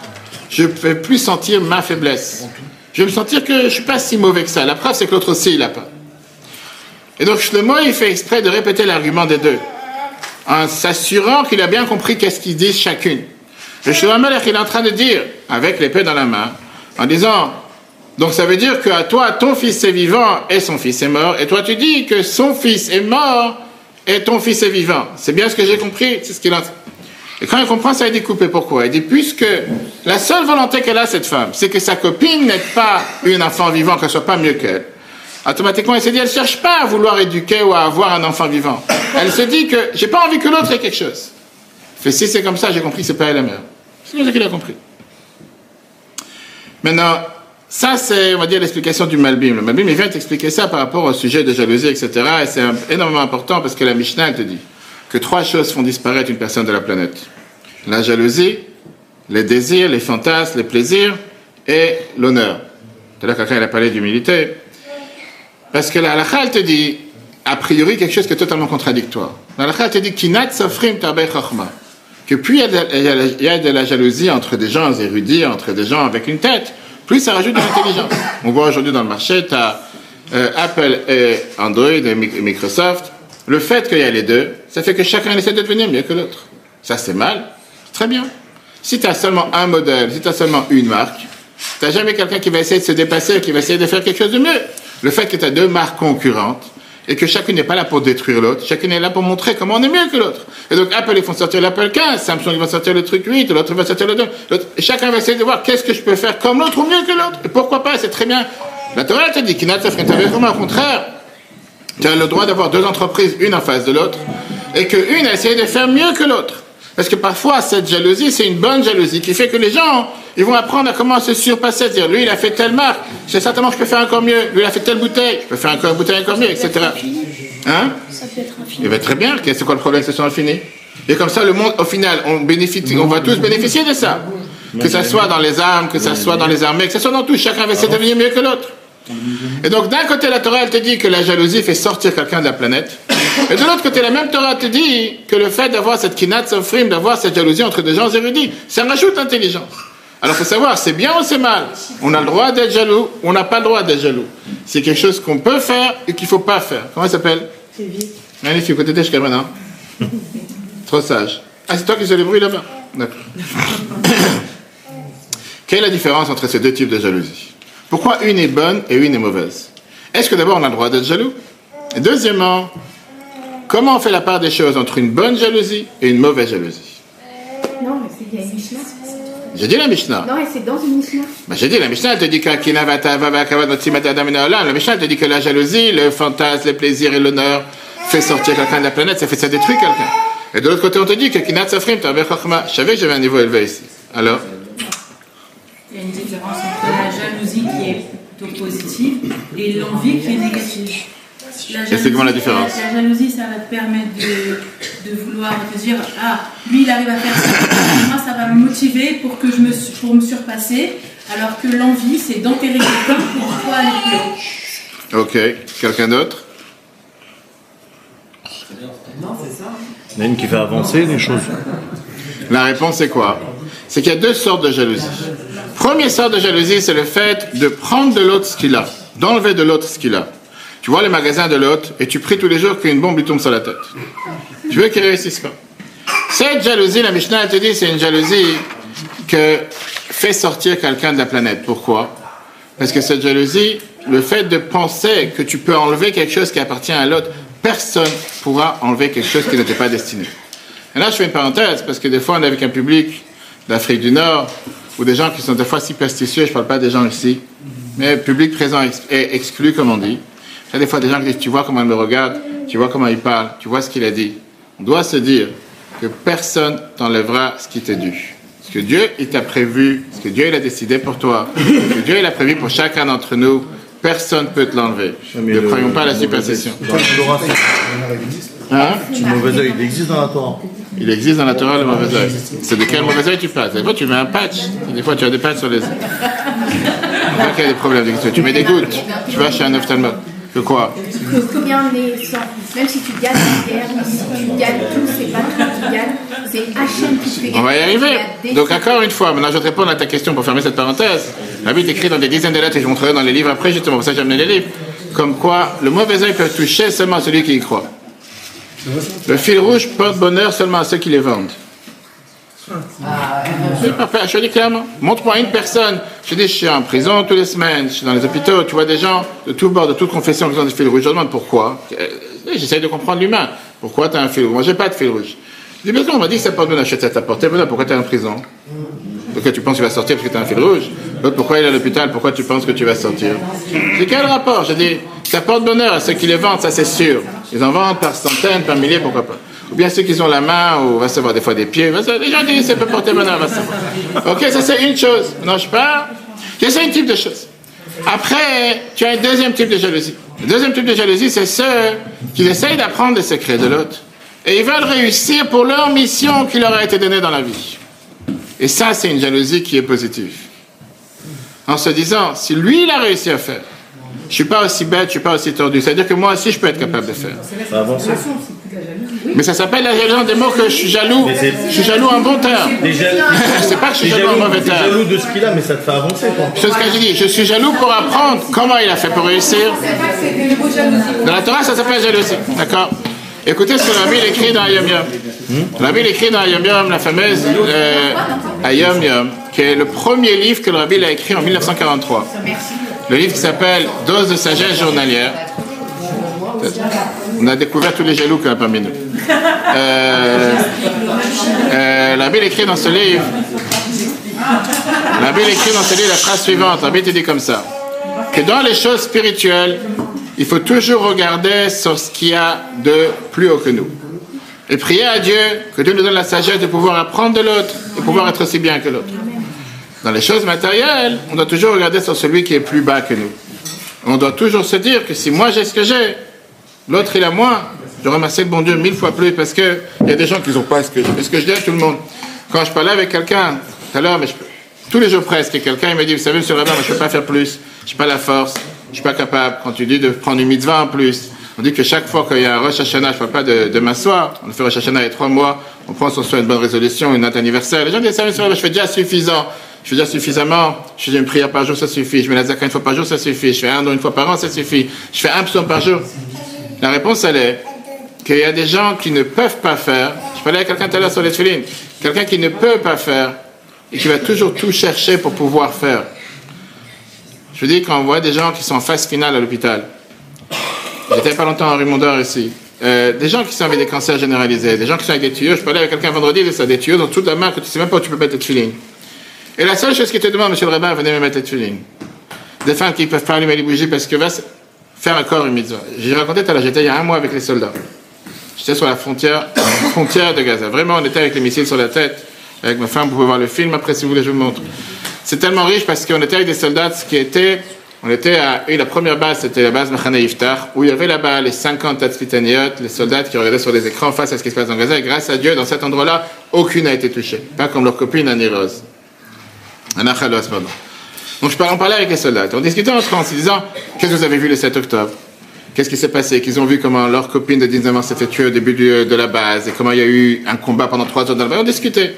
je ne vais plus sentir ma faiblesse. Je vais me sentir que je ne suis pas si mauvais que ça. La preuve, c'est que l'autre aussi, il n'a pas. Et donc Shlomo, il fait exprès de répéter l'argument des deux, en s'assurant qu'il a bien compris qu'est-ce qu'ils disent chacune. Le Shlomo Melech, il est en train de dire, avec l'épée dans la main, en disant, donc ça veut dire qu'à toi, ton fils est vivant et son fils est mort, et toi tu dis que son fils est mort et ton fils est vivant. C'est bien ce que j'ai compris, c'est ce qu'il a... Et quand il comprend ça, il dit coupé. Pourquoi? Il dit, puisque la seule volonté qu'elle a, cette femme, c'est que sa copine n'ait pas une enfant vivant, qu'elle soit pas mieux qu'elle automatiquement, elle se dit, elle cherche pas à vouloir éduquer ou à avoir un enfant vivant. Elle se dit que j'ai pas envie que l'autre ait quelque chose. Fait si c'est comme ça, j'ai compris que c'est pas elle la mère. C'est comme ça qu'il a compris. Maintenant, ça c'est, on va dire, l'explication du Malbim. Le Malbim, il vient t'expliquer ça par rapport au sujet de jalousie, etc. Et c'est énormément important parce que la Mishnah, elle te dit que trois choses font disparaître une personne de la planète. La jalousie, les désirs, les fantasmes, les plaisirs et l'honneur. Tout à l'heure, quelqu'un a parlé d'humilité. Parce que la halakha, elle te dit, a priori, quelque chose qui est totalement contradictoire. La halakha, elle te dit, kinat safrim tabei chachma. Que plus il y, a de, y a de la jalousie entre des gens érudits, entre des gens avec une tête, plus ça rajoute de l'intelligence. On voit aujourd'hui dans le marché, tu as Apple et Android et Mi- et Microsoft. Le fait qu'il y a les deux, ça fait que chacun essaie de devenir mieux que l'autre. Ça, c'est mal. Très bien. Si tu as seulement un modèle, si tu as seulement une marque, tu n'as jamais quelqu'un qui va essayer de se dépasser, qui va essayer de faire quelque chose de mieux. Le fait que tu as deux marques concurrentes et que chacune n'est pas là pour détruire l'autre, chacune est là pour montrer comment on est mieux que l'autre. Et donc Apple, ils font sortir l'Apple 15, Samsung, ils vont sortir le truc 8, l'autre va sortir le 2. l'autre- et chacun va essayer de voir qu'est-ce que je peux faire comme l'autre ou mieux que l'autre. Et pourquoi pas, c'est très bien. La Torah te dit, Safrin, t'avais vraiment au contraire. Tu as le droit d'avoir deux entreprises, une en face de l'autre, et qu'une essaie de faire mieux que l'autre. Parce que parfois, cette jalousie, c'est une bonne jalousie qui fait que les gens, ils vont apprendre à comment se surpasser, dire, lui, il a fait telle marque, c'est certainement que je peux faire encore mieux, lui, il a fait telle bouteille, je peux faire encore une bouteille encore mieux, etc. Hein Ça peut être infini. Eh bien, très bien, c'est quoi le problème, c'est sont fini Et comme ça, le monde, au final, on, bénéficie, on va tous bénéficier de ça. Que ça soit dans les armes, que ça soit dans les armées, que ça soit dans tout, chacun va essayer de devenir mieux que l'autre. Et donc, d'un côté, la Torah, elle te dit que la jalousie fait sortir quelqu'un de la planète. Et de l'autre côté, la même Torah te dit que le fait d'avoir cette kinat sofrim, d'avoir cette jalousie entre des gens érudits, ça rajoute l'intelligence. Alors, faut savoir, c'est bien ou c'est mal? On a le droit d'être jaloux, on n'a pas le droit d'être jaloux. C'est quelque chose qu'on peut faire et qu'il faut pas faire. Comment ça s'appelle? Magnifique, côté jusqu'à maintenant. Trop sage. Ah, c'est toi qui fais le bruit là-bas D'accord. *coughs* Quelle est la différence entre ces deux types de jalousie? Pourquoi une est bonne et une est mauvaise? Est-ce que d'abord on a le droit d'être jaloux? Et deuxièmement, comment on fait la part des choses entre une bonne jalousie et une mauvaise jalousie? Non, mais c'est il y a une Mishnah. J'ai dit la Mishnah. Non, mais c'est dans une Mishnah. Bah, j'ai dit, la Mishnah elle te dit. La Mishnah elle te dit que la jalousie, le fantasme, le plaisir et l'honneur fait sortir quelqu'un de la planète, ça fait ça détruit quelqu'un. Et de l'autre côté, on te dit que Kinat Safrim. Je savais que j'avais un niveau élevé ici. Alors? Il y a une différence entre la est positive et l'envie qui est négative. La Et c'est comment la jalousie- différence La, la jalousie, ça va te permettre de, de vouloir te dire Ah, lui, il arrive à faire ça. Moi, ça va me motiver pour, que je me, pour me surpasser. Alors que l'envie, c'est d'enterrer quelqu'un pour toi aller. Ok. Quelqu'un d'autre? Il y en a une qui fait avancer les choses. La réponse est quoi? C'est qu'il y a deux sortes de jalousie. Première sorte de jalousie, c'est le fait de prendre de l'autre ce qu'il a, d'enlever de l'autre ce qu'il a. Tu vois le magasin de l'autre et tu pries tous les jours qu'une bombe lui tombe sur la tête. Tu veux qu'il réussisse pas. Cette jalousie, la Mishnah te dit, c'est une jalousie que fait sortir quelqu'un de la planète. Pourquoi? Parce que cette jalousie, le fait de penser que tu peux enlever quelque chose qui appartient à l'autre, personne pourra enlever quelque chose qui n'était pas destiné. Et là, je fais une parenthèse, parce que des fois, on est avec un public d'Afrique du Nord, ou des gens qui sont des fois superstitieux, je ne parle pas des gens ici, mais public présent et exclu, comme on dit. Il y a des fois des gens qui disent, tu vois comment il me regarde, tu vois comment il parle, tu vois ce qu'il a dit. On doit se dire que personne t'enlèvera ce qui t'est dû. Ce que Dieu, il t'a prévu, ce que Dieu, il a décidé pour toi, ce que Dieu, il a prévu pour chacun d'entre nous, personne ne peut te l'enlever. Ne le- croyons pas à la le superstition. Hein c'est- le mauvais œil, il existe dans la Torah. Il existe dans la Torah le mauvais œil. C'est de quel mauvais œil tu parles? Des fois tu mets un patch, des fois tu as des patchs sur les pas qu'il y a des problèmes. Tu mets des gouttes, tu vas chez un ophtalmo. Que quoi? Que combien est sans Même si tu gagnes la guerre, si tu gagnes tout, c'est pas toi qui gagne, c'est Hachem qui fait gagner. On va y arriver. Il Donc encore une fois, maintenant je vais te répondre à ta question pour fermer cette parenthèse. La Bible est écrite dans des dizaines de lettres et je montrerai dans les livres après justement, pour ça j'ai amené les livres. Comme quoi, le mauvais œil peut toucher seulement celui qui y croit. Le fil rouge porte bonheur seulement à ceux qui les vendent. Oui, papa, je dis clairement. Montre-moi une personne. Je dis, je suis en prison toutes les semaines, je suis dans les hôpitaux, tu vois des gens de tous bords, de toute confession qui ont des fils rouges. Je demande pourquoi. Euh, J'essaie de comprendre l'humain. Pourquoi tu as un fil rouge? Moi, j'ai pas de fil rouge. Je dis, mais non, on m'a dit que porte bonheur. Je sais, ça t'a porté bonheur. Pourquoi tu es en prison Pourquoi tu penses que tu vas sortir parce que tu as un fil rouge pourquoi il est à l'hôpital Pourquoi tu penses que tu vas sortir? J'ai quel rapport Je dis, ça porte bonheur à ceux qui les vendent, ça c'est sûr. Ils en vendent par centaines, par milliers, pourquoi pas. Ou bien ceux qui ont la main, ou va savoir des fois des pieds. Les gens disent, ça peut porter bonheur, va savoir. Ok, ça c'est une chose. Non, je y a un type de choses. Après, tu as un deuxième type de jalousie. Le deuxième type de jalousie, c'est ceux qui essayent d'apprendre les secrets de l'autre. Et ils veulent réussir pour leur mission qui leur a été donnée dans la vie. Et ça, c'est une jalousie qui est positive. En se disant, si lui, il a réussi à faire, je suis pas aussi bête, je suis pas aussi tordu. C'est-à-dire que moi aussi, je peux être capable de faire. Ça avance. Mais ça s'appelle la jalousie des mots que je suis jaloux. Je suis jaloux en bon terme. *laughs* C'est pas que je suis jaloux en mauvais terme. jaloux de ce qu'il a, mais ça te fait avancer. C'est ce que j'ai dit. Je suis jaloux pour apprendre comment il a fait pour réussir. Dans la Torah, ça s'appelle jalousie. D'accord Écoutez ce que Rabbi il écrit dans Ayom Yom. Rabbi il écrit dans Ayom Yom, la fameuse euh, Ayom Yom, qui est le premier livre que le Rabbi il a écrit en 1943. Le livre s'appelle Dose de sagesse journalière. On a découvert tous les jaloux y a parmi nous. Euh, euh, la Bible écrit dans ce livre, la Bible écrit dans ce livre la phrase suivante. La Bible dit comme ça que dans les choses spirituelles, il faut toujours regarder sur ce qu'il y a de plus haut que nous. Et prier à Dieu que Dieu nous donne la sagesse de pouvoir apprendre de l'autre et pouvoir être aussi bien que l'autre. Dans les choses matérielles, on doit toujours regarder sur celui qui est plus bas que nous. On doit toujours se dire que si moi j'ai ce que j'ai, l'autre il a moins, je remercie le bon Dieu mille fois plus parce que il y a des gens qui n'ont pas ce que j'ai. Ce que je dis à tout le monde, quand je parlais avec quelqu'un tout à l'heure, mais je tous les jours presque, quelqu'un il me dit, vous savez, monsieur Rabin, moi je peux pas faire plus, je n'ai pas la force, je suis pas capable. Quand tu dis de prendre une mitzvah en plus, on dit que chaque fois qu'il y a un Rosh Hashanah, je ne parle pas de, m'asseoir, on fait Rosh Hashanah il y a trois mois, on prend sur soi une bonne résolution, une date anniversaire. Les gens disent, ça, monsieur je fais déjà suffisant. Je fais déjà suffisamment. Je fais une prière par jour, ça suffit. Je mets la zakat une fois par jour, ça suffit. Je fais un don une fois par an, ça suffit. Je fais un psaume par jour. La réponse, elle est qu'il y a des gens qui ne peuvent pas faire. Je parlais à quelqu'un tout à l'heure sur les filines. Quelqu'un qui ne peut pas faire et qui va toujours tout chercher pour pouvoir faire. Je vous dis, quand on voit des gens qui sont en phase finale à l'hôpital, j'étais pas longtemps en rue Mondor ici, euh, des gens qui sont avec des cancers généralisés, des gens qui sont avec des tuyaux, je parlais avec quelqu'un vendredi, il a des tuyaux dans toute la main que tu sais même pas où tu peux mettre tes filines. Et la seule chose qu'il te demande, monsieur le rabbin, venez me mettre les filines. Des femmes qui ne peuvent pas allumer les bougies parce que va faire un corps une mitzvah. J'ai raconté tout à l'heure, j'étais il y a un mois avec les soldats. J'étais sur la frontière, *coughs* frontière de Gaza. Vraiment, on était avec les missiles sur la tête. Avec ma femme, vous pouvez voir le film après si vous voulez, je vous montre. C'est tellement riche parce qu'on était avec des soldats qui étaient. On était à. Et la première base, c'était la base Machane Iftar, où il y avait là-bas les 50 Tatzpitaniot, les soldats qui regardaient sur les écrans face à ce qui se passe dans Gaza. Et grâce à Dieu, dans cet endroit-là, aucune n'a été touchée. Pas comme leur copine Annie Rose. Anna Khalos, pardon. Donc je parlais, on parlait avec les soldats. On discutait entre eux en se disant Qu'est-ce que vous avez vu le 7 octobre? Qu'est-ce qui s'est passé? Qu'ils ont vu comment leur copine de 19 ans s'est fait tuer au début de la base et comment il y a eu un combat pendant trois heures dans la base. On discutait.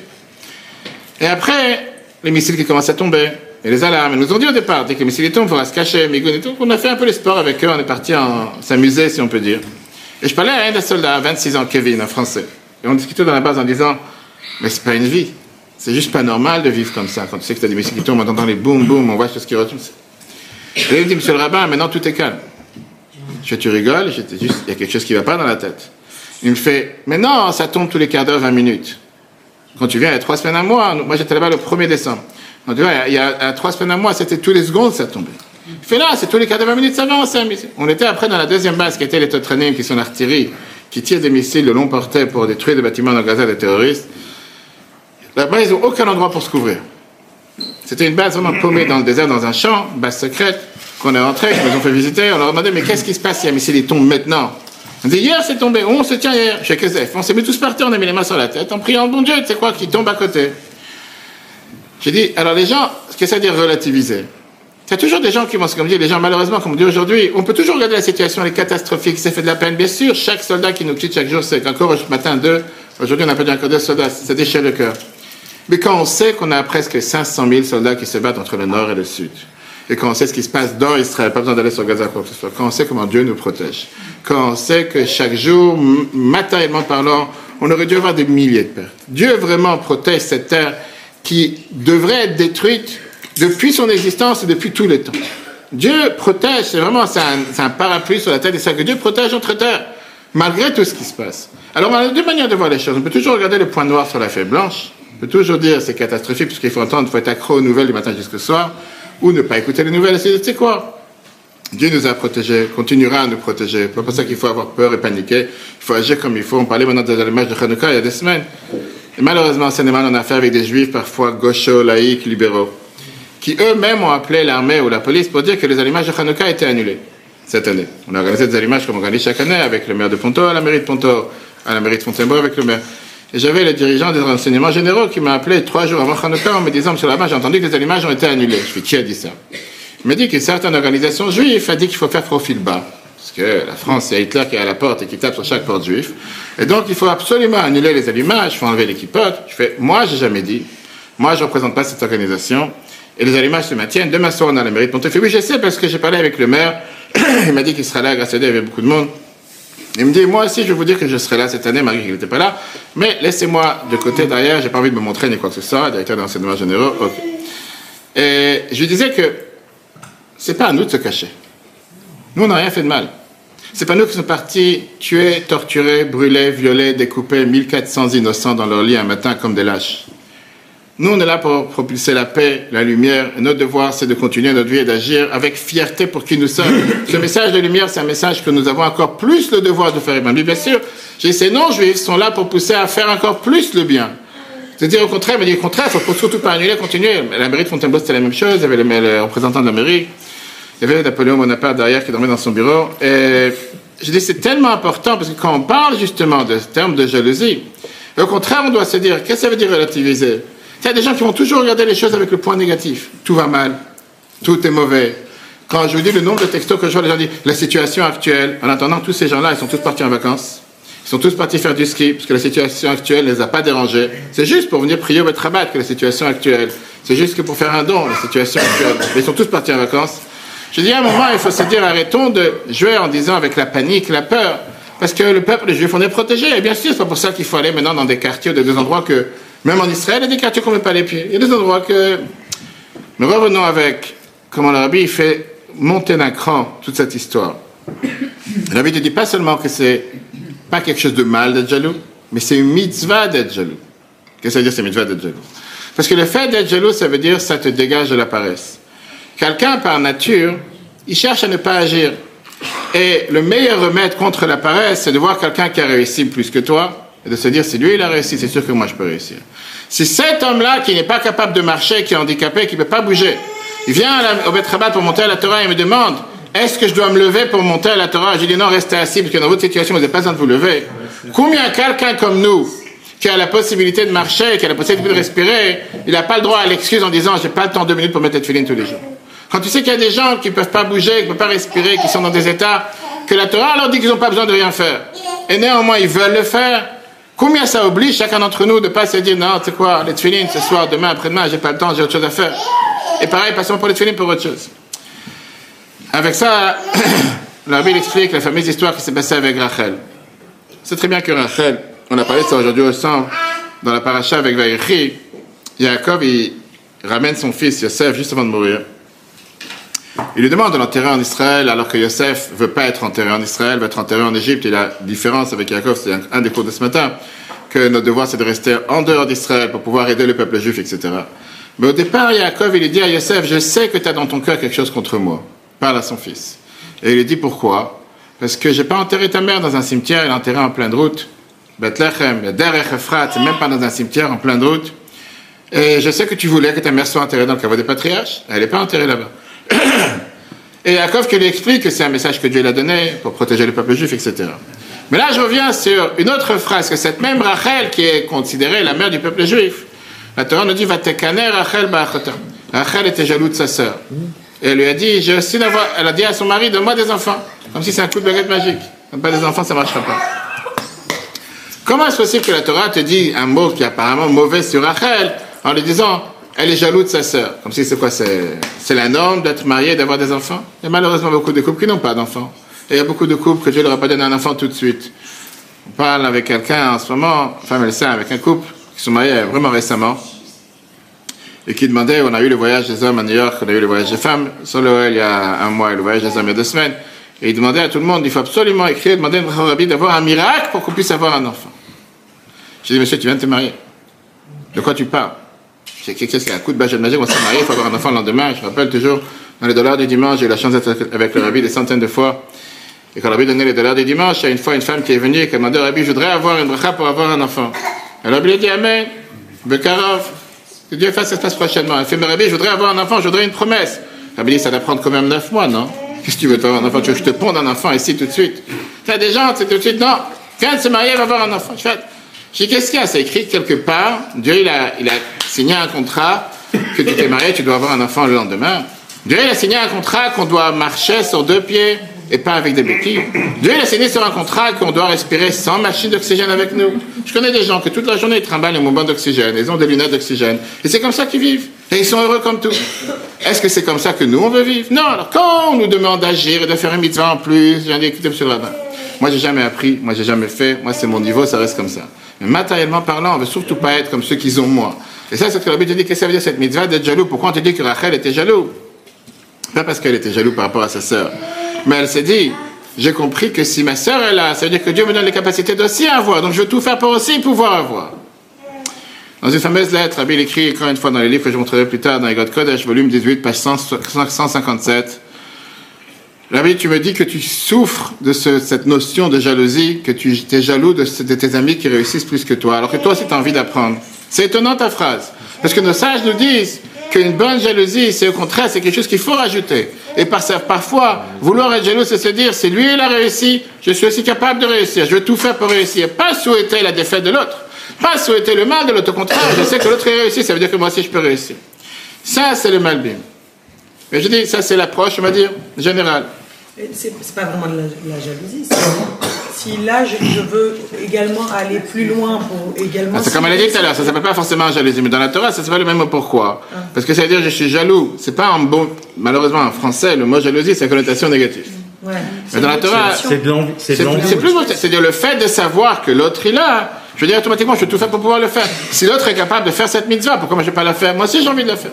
Et après, les missiles qui commencent à tomber et les alarmes. Ils nous ont dit au départ dès que les missiles tombent, il faudra se cacher, Migoun et tout. On a fait un peu les sports avec eux. On est parti en s'amuser, si on peut dire. Et je parlais à un des soldats, 26 ans, Kevin, un Français. Et on discutait dans la base en disant Mais c'est pas une vie. C'est juste pas normal de vivre comme ça. Quand tu sais que tu as des missiles qui tombent, on entend les boum boum, on voit ce qui retombe. Me dit Monsieur le rabbin, maintenant tout est calme. Je tu rigoles, juste, il y a quelque chose qui va pas dans la tête. Il me fait, mais non, ça tombe tous les quarts d'heure, 20 minutes. Quand tu viens, il y a trois semaines à mois, moi j'étais là-bas le 1er décembre. On dit, ouais, il y a, trois semaines à mois, c'était tous les secondes, ça tombait. Il fait là, c'est tous les quarts d'heure, 20 minutes, ça va, on s'amuse. On était après dans la deuxième base, qui était les top training, qui sont l'artillerie, qui tire des missiles de long portée pour détruire des bâtiments dans Gaza des terroristes. Là-bas, ils n'ont aucun endroit pour se couvrir. C'était une base vraiment paumée dans le désert, dans un champ, base secrète, qu'on est rentré, qu'ils nous ont fait visiter. On leur a demandé, mais qu'est-ce qui se passe si un missile il maintenant On dit, hier c'est tombé, on se tient hier, chez Kezef. On s'est mis tous par terre, on a mis les mains sur la tête, en priant, bon Dieu, tu sais quoi, qui tombe à côté? J'ai dit, alors les gens, ce que ça veut dire relativiser Il y a toujours des gens qui vont se dire, les gens, malheureusement, comme on dit aujourd'hui, on peut toujours regarder la situation, elle est catastrophique, ça fait de la peine. Bien sûr, chaque soldat qui nous quitte chaque jour, c'est qu'encore ce matin, deux, aujourd'hui on a perdu encore deux soldats, ça déchire le cœur. Mais quand on sait qu'on a presque 500 000 soldats qui se battent entre le nord et le sud, et quand on sait ce qui se passe dans Israël, pas besoin d'aller sur Gaza quoi que ce soit, quand on sait comment Dieu nous protège, quand on sait que chaque jour, matériellement parlant, on aurait dû avoir des milliers de pertes. Dieu vraiment protège cette terre qui devrait être détruite depuis son existence et depuis tous les temps. Dieu protège, c'est vraiment un, un parapluie sur la tête des sacs que Dieu protège notre terre, malgré tout ce qui se passe. Alors on a deux manières de voir les choses. On peut toujours regarder le point noir sur la feuille blanche, peut toujours dire c'est catastrophique parce qu'il faut entendre, il faut être accro aux nouvelles du matin jusqu'au soir, ou ne pas écouter les nouvelles. C'est quoi? Dieu nous a protégés, continuera à nous protéger. Pas pour ça qu'il faut avoir peur et paniquer. Il faut agir comme il faut. On parlait maintenant des allumages de Hanouka il y a des semaines. Et malheureusement, c'est on a affaire avec des juifs parfois gauchos, laïcs, libéraux, qui eux-mêmes ont appelé l'armée ou la police pour dire que les allumages de Hanouka étaient annulés cette année. On a organisé des allumages comme on organise chaque année avec le maire de Ponto à la mairie de Ponto, à la mairie de Fontainebleau avec le maire. Et j'avais le dirigeant des renseignements généraux qui m'a appelé trois jours avant Hanouka en me disant, Monsieur Lama, j'ai entendu que les allumages ont été annulés. Je fais, qui a dit ça? Il m'a dit qu'une certaine organisation juive a dit qu'il faut faire profil bas. Parce que la France, c'est Hitler qui est à la porte et qui tape sur chaque porte juif. Et donc, il faut absolument annuler les allumages, il faut enlever les kippotes. Je fais, moi, j'ai jamais dit. Moi, je ne représente pas cette organisation. Et les allumages se maintiennent. Demain soir, on a la mairie de Pontefilet. Oui, je sais parce que j'ai parlé avec le maire. *coughs* il m'a dit qu'il sera là, grâce à Dieu, il y avait beaucoup de monde. Il me dit, moi aussi, je vais vous dire que je serai là cette année, malgré qu'il n'était pas là. Mais laissez-moi de côté derrière, j'ai pas envie de me montrer ni quoi que ce soit, directeur d'enseignement généraux. Et je lui disais que c'est pas à nous de se cacher. Nous, on n'a rien fait de mal. C'est pas nous qui sommes partis tuer, torturer, brûler, violer, découper 1400 innocents dans leur lit un matin comme des lâches. Nous, on est là pour propulser la paix, la lumière. Et notre devoir, c'est de continuer notre vie et d'agir avec fierté pour qui nous sommes. Ce message de lumière, c'est un message que nous avons encore plus le devoir de faire épanouir. Bien sûr, j'ai ces non-juifs sont là pour pousser à faire encore plus le bien. C'est-à-dire au contraire, mais au contraire, il faut surtout pas annuler, continuer. La mairie de Fontainebleau, c'était la même chose. Il y avait le, le représentant de la mairie. Il y avait Napoléon Bonaparte derrière qui dormait dans son bureau. Et je dis, c'est tellement important parce que quand on parle justement de ce terme de jalousie, au contraire, on doit se dire, qu'est-ce que ça veut dire relativiser? Il y a des gens qui vont toujours regarder les choses avec le point négatif. Tout va mal. Tout est mauvais. Quand je vous dis le nombre de textos que je vois, les gens disent, la situation actuelle, en attendant, tous ces gens-là, ils sont tous partis en vacances. Ils sont tous partis faire du ski parce que la situation actuelle ne les a pas dérangés. C'est juste pour venir prier au Betrabat que la situation actuelle. C'est juste que pour faire un don, la situation actuelle. Ils sont tous partis en vacances. Je dis à un moment, il faut se dire, arrêtons de jouer en disant avec la panique, la peur. Parce que le peuple, les juifs, on est protégés. Et bien sûr, c'est pas pour ça qu'il faut aller maintenant dans des quartiers, de des endroits que, même en Israël, il y a des quartiers qu'on ne met pas les pieds. Il y a des endroits que. Mais revenons avec comment le rabbi fait monter d'un cran toute cette histoire. Le rabbi te dit pas seulement que c'est pas quelque chose de mal d'être jaloux, mais c'est une mitzvah d'être jaloux. Qu'est-ce que ça veut dire, c'est mitzvah d'être jaloux? Parce que le fait d'être jaloux, ça veut dire ça te dégage de la paresse. Quelqu'un, par nature, il cherche à ne pas agir. Et le meilleur remède contre la paresse, c'est de voir quelqu'un qui a réussi plus que toi et de se dire, si lui il a réussi, c'est sûr que moi je peux réussir. Si cet homme-là, qui n'est pas capable de marcher, qui est handicapé, qui ne peut pas bouger, il vient la- au Beth Rabat pour monter à la Torah et me demande, est-ce que je dois me lever pour monter à la Torah? Je dis non, restez assis, parce que dans votre situation, vous n'avez pas besoin de vous lever. Combien quelqu'un comme nous, qui a la possibilité de marcher, qui a la possibilité de respirer, il n'a pas le droit à l'excuse en disant, j'ai pas le temps deux minutes pour mettre cette filine tous les jours. Quand tu sais qu'il y a des gens qui ne peuvent pas bouger, qui ne peuvent pas respirer, qui sont dans des états que la Torah leur dit qu'ils n'ont pas besoin de rien faire. Et néanmoins, ils veulent le faire. Combien ça oblige chacun d'entre nous de pas se dire, non, tu quoi, les tefilines, ce soir, demain, après-demain, j'ai pas le temps, j'ai autre chose à faire. Et pareil, passons pour les tefilines pour autre chose. Avec ça, *coughs* la Bible explique la fameuse histoire qui s'est passée avec Rachel. C'est très bien que Rachel, on a parlé de ça aujourd'hui au centre, dans la paracha avec Vaïchi, Jacob, il ramène son fils Yosef juste avant de mourir. Il lui demande de l'enterrer en Israël alors que Yosef veut pas être enterré en Israël, veut être enterré en Égypte. Et la différence avec Jacob, c'est un, des cours de ce matin, que notre devoir c'est de rester en dehors d'Israël pour pouvoir aider le peuple juif, etc. Mais au départ, Jacob, il lui dit à Yosef, je sais que tu as dans ton cœur quelque chose contre moi. Parle à son fils. Et il lui dit pourquoi? Parce que j'ai pas enterré ta mère dans un cimetière, elle est enterrée en pleine route. Bethlehem, Derech Ephrat, c'est même pas dans un cimetière en pleine route. Et je sais que tu voulais que ta mère soit enterrée dans le caveau des patriarches. Elle n'est pas enterrée là-bas. *coughs* Et Yaakov qui lui explique que c'est un message que Dieu l'a donné pour protéger le peuple juif, etc. Mais là, je reviens sur une autre phrase, que cette même Rachel, qui est considérée la mère du peuple juif, la Torah nous dit, va Rachel. Rachel était jaloux de sa sœur. Et elle lui a dit, j'ai aussi d'avoir, elle a dit à son mari, donne-moi des enfants. Comme si c'est un coup de baguette magique. Donne pas des enfants, ça marchera pas. Comment est-ce possible que la Torah te dit un mot qui est apparemment mauvais sur Rachel en lui disant elle est jalouse de sa sœur Comme si c'est quoi C'est la norme d'être marié et d'avoir des enfants Il y a malheureusement beaucoup de couples qui n'ont pas d'enfants. Et il y a beaucoup de couples que Dieu ne leur a pas donné un enfant tout de suite. On parle avec quelqu'un en ce moment, femme et sœur, avec un couple qui sont mariés vraiment récemment et qui demandait, on a eu le voyage des hommes à New York, on a eu le voyage des femmes, sur le il y a un mois et le voyage des hommes il y a deux semaines. Et il demandait à tout le monde, il faut absolument écrire, demander à rabbi d'avoir un miracle pour qu'on puisse avoir un enfant. J'ai dit, monsieur, tu viens de te marier. De quoi tu parles? J'ai quelque chose qui a un coup de baguette magique, on s'est marié, il faut avoir un enfant le lendemain. Je me rappelle toujours, dans les dollars du dimanche, j'ai eu la chance d'être avec le rabbi des centaines de fois. Et quand le rabbi donnait les dollars du dimanche, il y a une fois une femme qui est venue et qui a demandé au rabbi, je voudrais avoir une bracha pour avoir un enfant. Et le rabbi lui a dit, Amen, Bekarov, que Dieu fasse ça se passe prochainement. Elle fait, mais rabbi, je voudrais avoir un enfant, je voudrais une promesse. Le rabbi dit, ça doit prendre quand même neuf mois, non Qu'est-ce que tu veux avoir un enfant? Tu veux que je te ponde un enfant ici tout de suite Tu as des gens, c'est tout de suite, non, viens de se marier, va avoir un enfant. Je fais, y a? C'est écrit quelque part, Dieu, il a, signé un contrat que tu t'es marié, tu dois avoir un enfant le lendemain. Dieu, il a signé un contrat qu'on doit marcher sur deux pieds. et pas avec des béquilles. Dieu il a signé sur un contrat qu'on doit respirer sans machine d'oxygène avec nous. Je connais des gens que toute la journée ils trimballent un bonbons d'oxygène, ils ont des lunettes d'oxygène, et c'est comme ça qu'ils vivent. Et ils sont heureux comme tout. Est-ce que c'est comme ça que nous on veut vivre? Non. Alors quand on nous demande d'agir et de faire une mitzvah en plus, j'ai monsieur le rabbin, moi j'ai jamais appris, moi j'ai jamais fait, moi c'est mon niveau, ça reste comme ça. Mais matériellement parlant, on veut surtout pas être comme ceux qu'ils ont moi. Et ça, c'est ce que la Bible dit. Qu'est-ce que ça veut dire cette mitzvah d'être jaloux? Pourquoi on te dit que Rachel était jaloux? Pas parce qu'elle était jaloux par rapport à sa sœur, mais elle s'est dit j'ai compris que si ma sœur est là, ça veut dire que Dieu me donne les capacités d'aussi avoir. Donc je veux tout faire pour aussi pouvoir avoir. Dans une fameuse lettre, Rabbi écrit encore une fois dans les livres que je montrerai plus tard dans les God Kodesh, volume 18, page 157. Rabbi, tu me dis que tu souffres de ce- cette notion de jalousie, que tu es jaloux de, tes amis qui réussissent plus que toi, alors que toi as envie d'apprendre. C'est étonnant ta phrase. Parce que nos sages nous disent qu'une bonne jalousie, c'est au contraire, c'est quelque chose qu'il faut rajouter. Et par, parfois, vouloir être jaloux, c'est se dire, c'est lui il a réussi, je suis aussi capable de réussir, je veux tout faire pour réussir. Pas souhaiter la défaite de l'autre, pas souhaiter le mal de l'autre, au contraire, je sais que l'autre est réussi, ça veut dire que moi aussi je peux réussir. Ça, c'est le malbim. Mais je dis, ça c'est l'approche, on va dire, générale. C'est pas vraiment de la, la jalousie. Si là, je, je veux également aller plus loin pour également. Ah, c'est comme elle a dit tout à l'heure, ça s'appelle pas forcément jalousie, mais dans la Torah, ça s'appelle le même mot pourquoi. Parce que ça veut dire je suis jaloux. C'est pas en bon, malheureusement en français, le mot jalousie, c'est une connotation négative. Ouais. Mais dans la Torah, C'est plus c'est-à-dire le fait de savoir que l'autre est là. Je veux dire automatiquement, je vais tout faire pour pouvoir le faire. Si l'autre est capable de faire cette mitzvah, pourquoi moi je vais pas la faire? Moi aussi j'ai envie de la faire.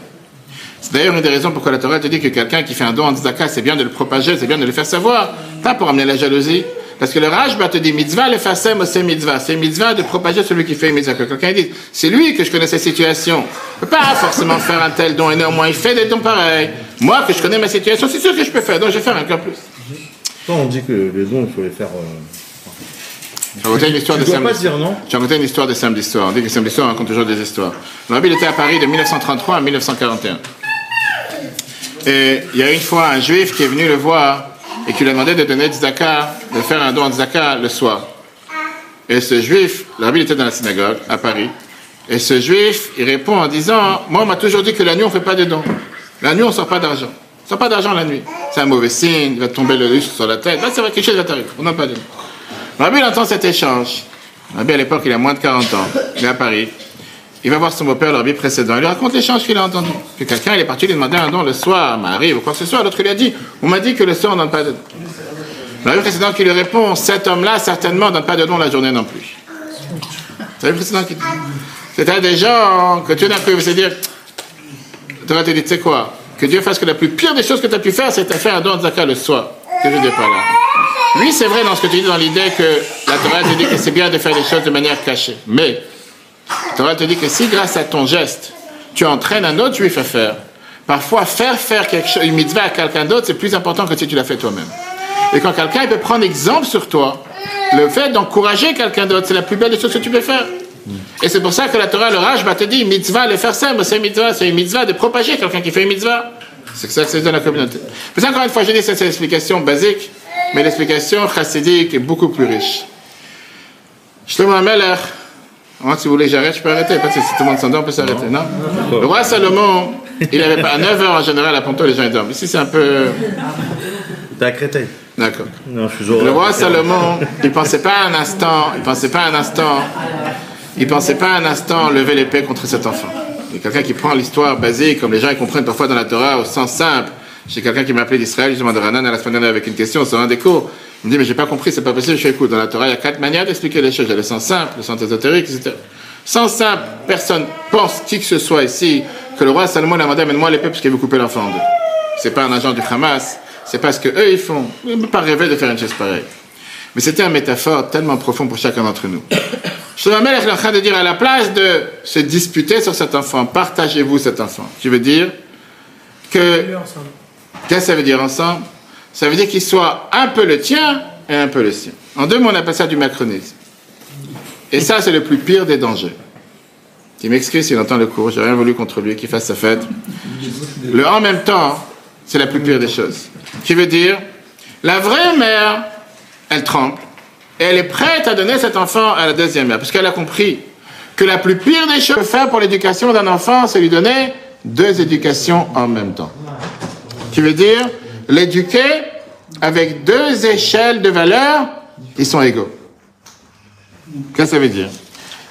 C'est d'ailleurs une des raisons pourquoi la Torah te dit que quelqu'un qui fait un don en tzedakah, c'est bien de le propager, c'est bien de le faire savoir, pas pour amener la jalousie. Parce que le Rajba te dit mitzvah, le fasem, c'est mitzvah. C'est mitzvah de propager celui qui fait mitzvah. Que quelqu'un dise, c'est lui que je connais sa situation. Je peux pas forcément faire un tel don et néanmoins il fait des dons pareils. Moi, que je connais ma situation, c'est sûr que je peux faire, donc je vais faire encore plus. Pourquoi on dit que les dons, il faut les faire. euh, Je vais raconter une histoire Tu de samedi. dire non Je vais raconter une histoire de samedi soir. On dit que samedi soir, on raconte toujours des histoires. Le Rabbi, était à Paris de 1933 à 1941. Et il y a une fois un juif qui est venu le voir et qui lui a demandé de donner tzedakah, de faire un don en tzedakah le soir. Et ce juif, Rabbi était dans la synagogue à Paris. Et ce juif, il répond en disant, moi on m'a toujours dit que la nuit on fait pas de dons. La nuit on sort pas d'argent. On sort pas d'argent la nuit. C'est un mauvais signe, il va tomber le lustre sur la tête. Là, c'est vrai, quelque chose va t'arriver. On n'a pas de. Rabbi, entend cet échange. Rabbi, à l'époque, il a moins de 40 ans. Il est à Paris. Il va voir son beau-père, le Rabbi précédent. Il lui raconte l'échange qu'il a entendu. Que quelqu'un, est parti lui demander un don le soir, Marie ou quoi que ce soit. L'autre lui a dit, on m'a dit que le soir, on ne donne pas de don. Le Rabbi précédent qui lui répond, cet homme-là, certainement, ne donne pas de don la journée non plus. C'est le précédent. C'était des gens que tu n'as pu se dire, tu vas te dire, tu sais quoi, que Dieu fasse que la plus pire des choses que tu as pu faire, c'est de faire un don de zakat le soir. Que je dis pas là. Oui, c'est vrai dans ce que tu dis, dans l'idée que la Torah te dit que c'est bien de faire les choses de manière cachée. Mais la Torah te dit que si grâce à ton geste, tu entraînes un autre juif à faire, parfois faire faire quelque chose, une mitzvah à quelqu'un d'autre, c'est plus important que si tu l'as fait toi-même. Et quand quelqu'un peut prendre exemple sur toi, le fait d'encourager quelqu'un d'autre, c'est la plus belle des choses que tu peux faire. Et c'est pour ça que la Torah, le Rajba te dit, mitzvah, le faire simple, c'est mitzvah, c'est une mitzvah de propager quelqu'un qui fait une mitzvah. C'est ça que c'est dans la communauté. Mais encore une fois, je dis, c'est l'explication basique, mais l'explication chassidique est beaucoup plus riche. Shlomo Amelech, moi, si vous voulez, j'arrête, je peux arrêter. Parce que si tout le monde s'endort, on peut s'arrêter, non, Le roi Salomon, il avait pas, à 9h en général, à Ponto, les gens ils dorment. Ici, c'est un peu. T'es à Créteil. D'accord. Non, je suis Le roi Salomon, il pensait pas un instant, il pensait pas un instant, il pensait pas un instant lever l'épée contre cet enfant. Il y a quelqu'un qui prend l'histoire basique, comme les gens ils comprennent parfois dans la Torah, au sens simple. J'ai quelqu'un qui m'a appelé d'Israël, justement de Ranan, à la semaine dernière avec une question sur un des cours. Il me dit, mais j'ai pas compris, c'est pas possible. Je fais écoute, dans la Torah, il y a quatre manières d'expliquer les choses. Il y a le sens simple, le sens ésotérique, etc. Sens simple, personne pense, qui que ce soit ici, que le roi Salomon a demandé, amène-moi l'épée parce qu'il veut couper l'enfant en deux. C'est pas un agent du Hamas, c'est pas ce que eux ils font. Ils ne peuvent pas rêver de faire une chose pareille. Mais c'était un métaphore tellement profond pour chacun d'entre nous. *coughs* Shlomo est en train de dire à la place de se disputer sur cet enfant, partagez-vous cet enfant. Tu veux dire que Qu'est-ce que ça veut dire ensemble? Ça veut dire qu'il soit un peu le tien et un peu le sien. En deux mots, on appelle ça du macronisme. Et ça, c'est le plus pire des dangers. Qui m'excuse s'il entend le cours, j'ai rien voulu contre lui, qu'il fasse sa fête. Le en même temps, c'est la plus pire des choses. Qui veut dire, la vraie mère, elle tremble, et elle est prête à donner cet enfant à la deuxième mère, parce qu'elle a compris que la plus pire des choses à faire pour l'éducation d'un enfant, c'est lui donner deux éducations en même temps qui veut dire l'éduquer avec deux échelles de valeur, ils sont égaux. Qu'est-ce que ça veut dire?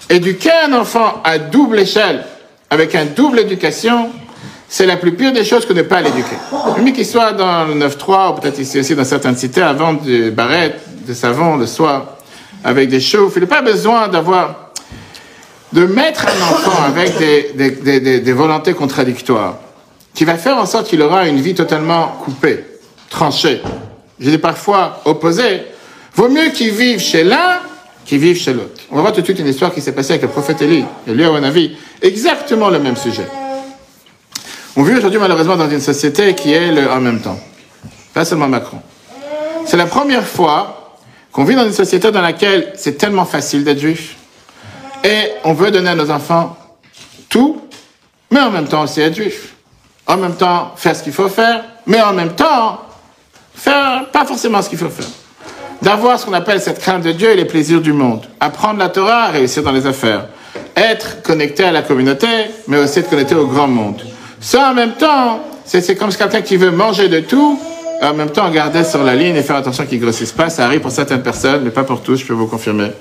Éduquer un enfant à double échelle, avec un double éducation, c'est la plus pire des choses que ne pas l'éduquer. Lui qu'il soit dans le 9-3, ou peut-être ici aussi dans certaines cités, avant des barrettes, de savon le soir, avec des chauffes, il n'a pas besoin d'avoir, de mettre un enfant avec des volontés contradictoires, qui va faire en sorte qu'il aura une vie totalement coupée, tranchée. Je dis parfois opposée. Vaut mieux qu'il vive chez l'un qu'il vive chez l'autre. On va voir tout de suite une histoire qui s'est passée avec le prophète Élie, et lui, à mon avis, exactement le même sujet. On vit aujourd'hui malheureusement dans une société qui est le en même temps. Pas seulement Macron. C'est la première fois qu'on vit dans une société dans laquelle c'est tellement facile d'être juif. Et on veut donner à nos enfants tout, mais en même temps aussi être juif. En même temps faire ce qu'il faut faire, mais en même temps faire pas forcément ce qu'il faut faire. D'avoir ce qu'on appelle cette crainte de Dieu et les plaisirs du monde. Apprendre la Torah, réussir dans les affaires. Être connecté à la communauté, mais aussi être connecté au grand monde. Ça, en même temps, c'est comme quelqu'un qui veut manger de tout, en même temps garder sur la ligne et faire attention qu'il ne grossisse pas. Ça arrive pour certaines personnes, mais pas pour tous, je peux vous confirmer.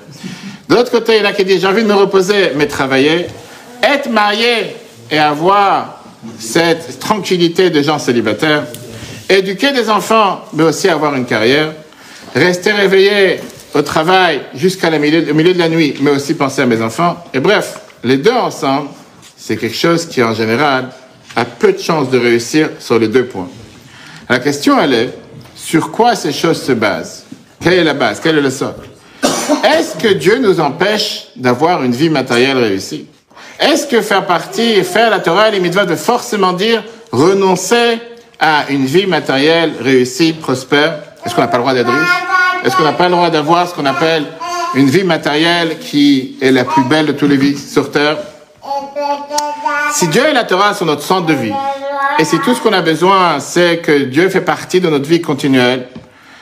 De l'autre côté, il y en a qui disent, j'ai envie de me reposer, mais travailler. Être marié et avoir cette tranquillité de gens célibataires. Éduquer des enfants, mais aussi avoir une carrière. Rester réveillé au travail jusqu'à la milieu, milieu de la nuit, mais aussi penser à mes enfants. Et bref, les deux ensemble, c'est quelque chose qui, en général, a peu de chances de réussir sur les deux points. La question, elle est, sur quoi ces choses se basent? Quelle est la base? Quel est le socle? Est-ce que Dieu nous empêche d'avoir une vie matérielle réussie? Est-ce que faire partie et faire la Torah et les mitzvahs veut forcément dire renoncer à une vie matérielle réussie, prospère? Est-ce qu'on n'a pas le droit d'être riche? Est-ce qu'on n'a pas le droit d'avoir ce qu'on appelle une vie matérielle qui est la plus belle de toutes les vies sur Terre? Si Dieu et la Torah sont notre centre de vie, et si tout ce qu'on a besoin, c'est que Dieu fait partie de notre vie continuelle,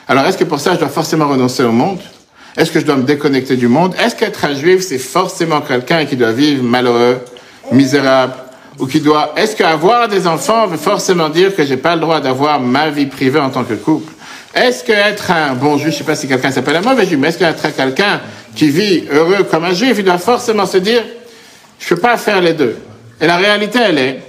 alors est-ce que pour ça, je dois forcément renoncer au monde? Est-ce que je dois me déconnecter du monde? Est-ce qu'être un juif, c'est forcément quelqu'un qui doit vivre malheureux, misérable, ou qui doit... Est-ce qu'avoir des enfants veut forcément dire que j'ai pas le droit d'avoir ma vie privée en tant que couple? Est-ce qu'être un bon juif, je sais pas si quelqu'un s'appelle un mauvais juif, mais est-ce qu'être quelqu'un qui vit heureux comme un juif, il doit forcément se dire, je peux pas faire les deux. Et la réalité, elle est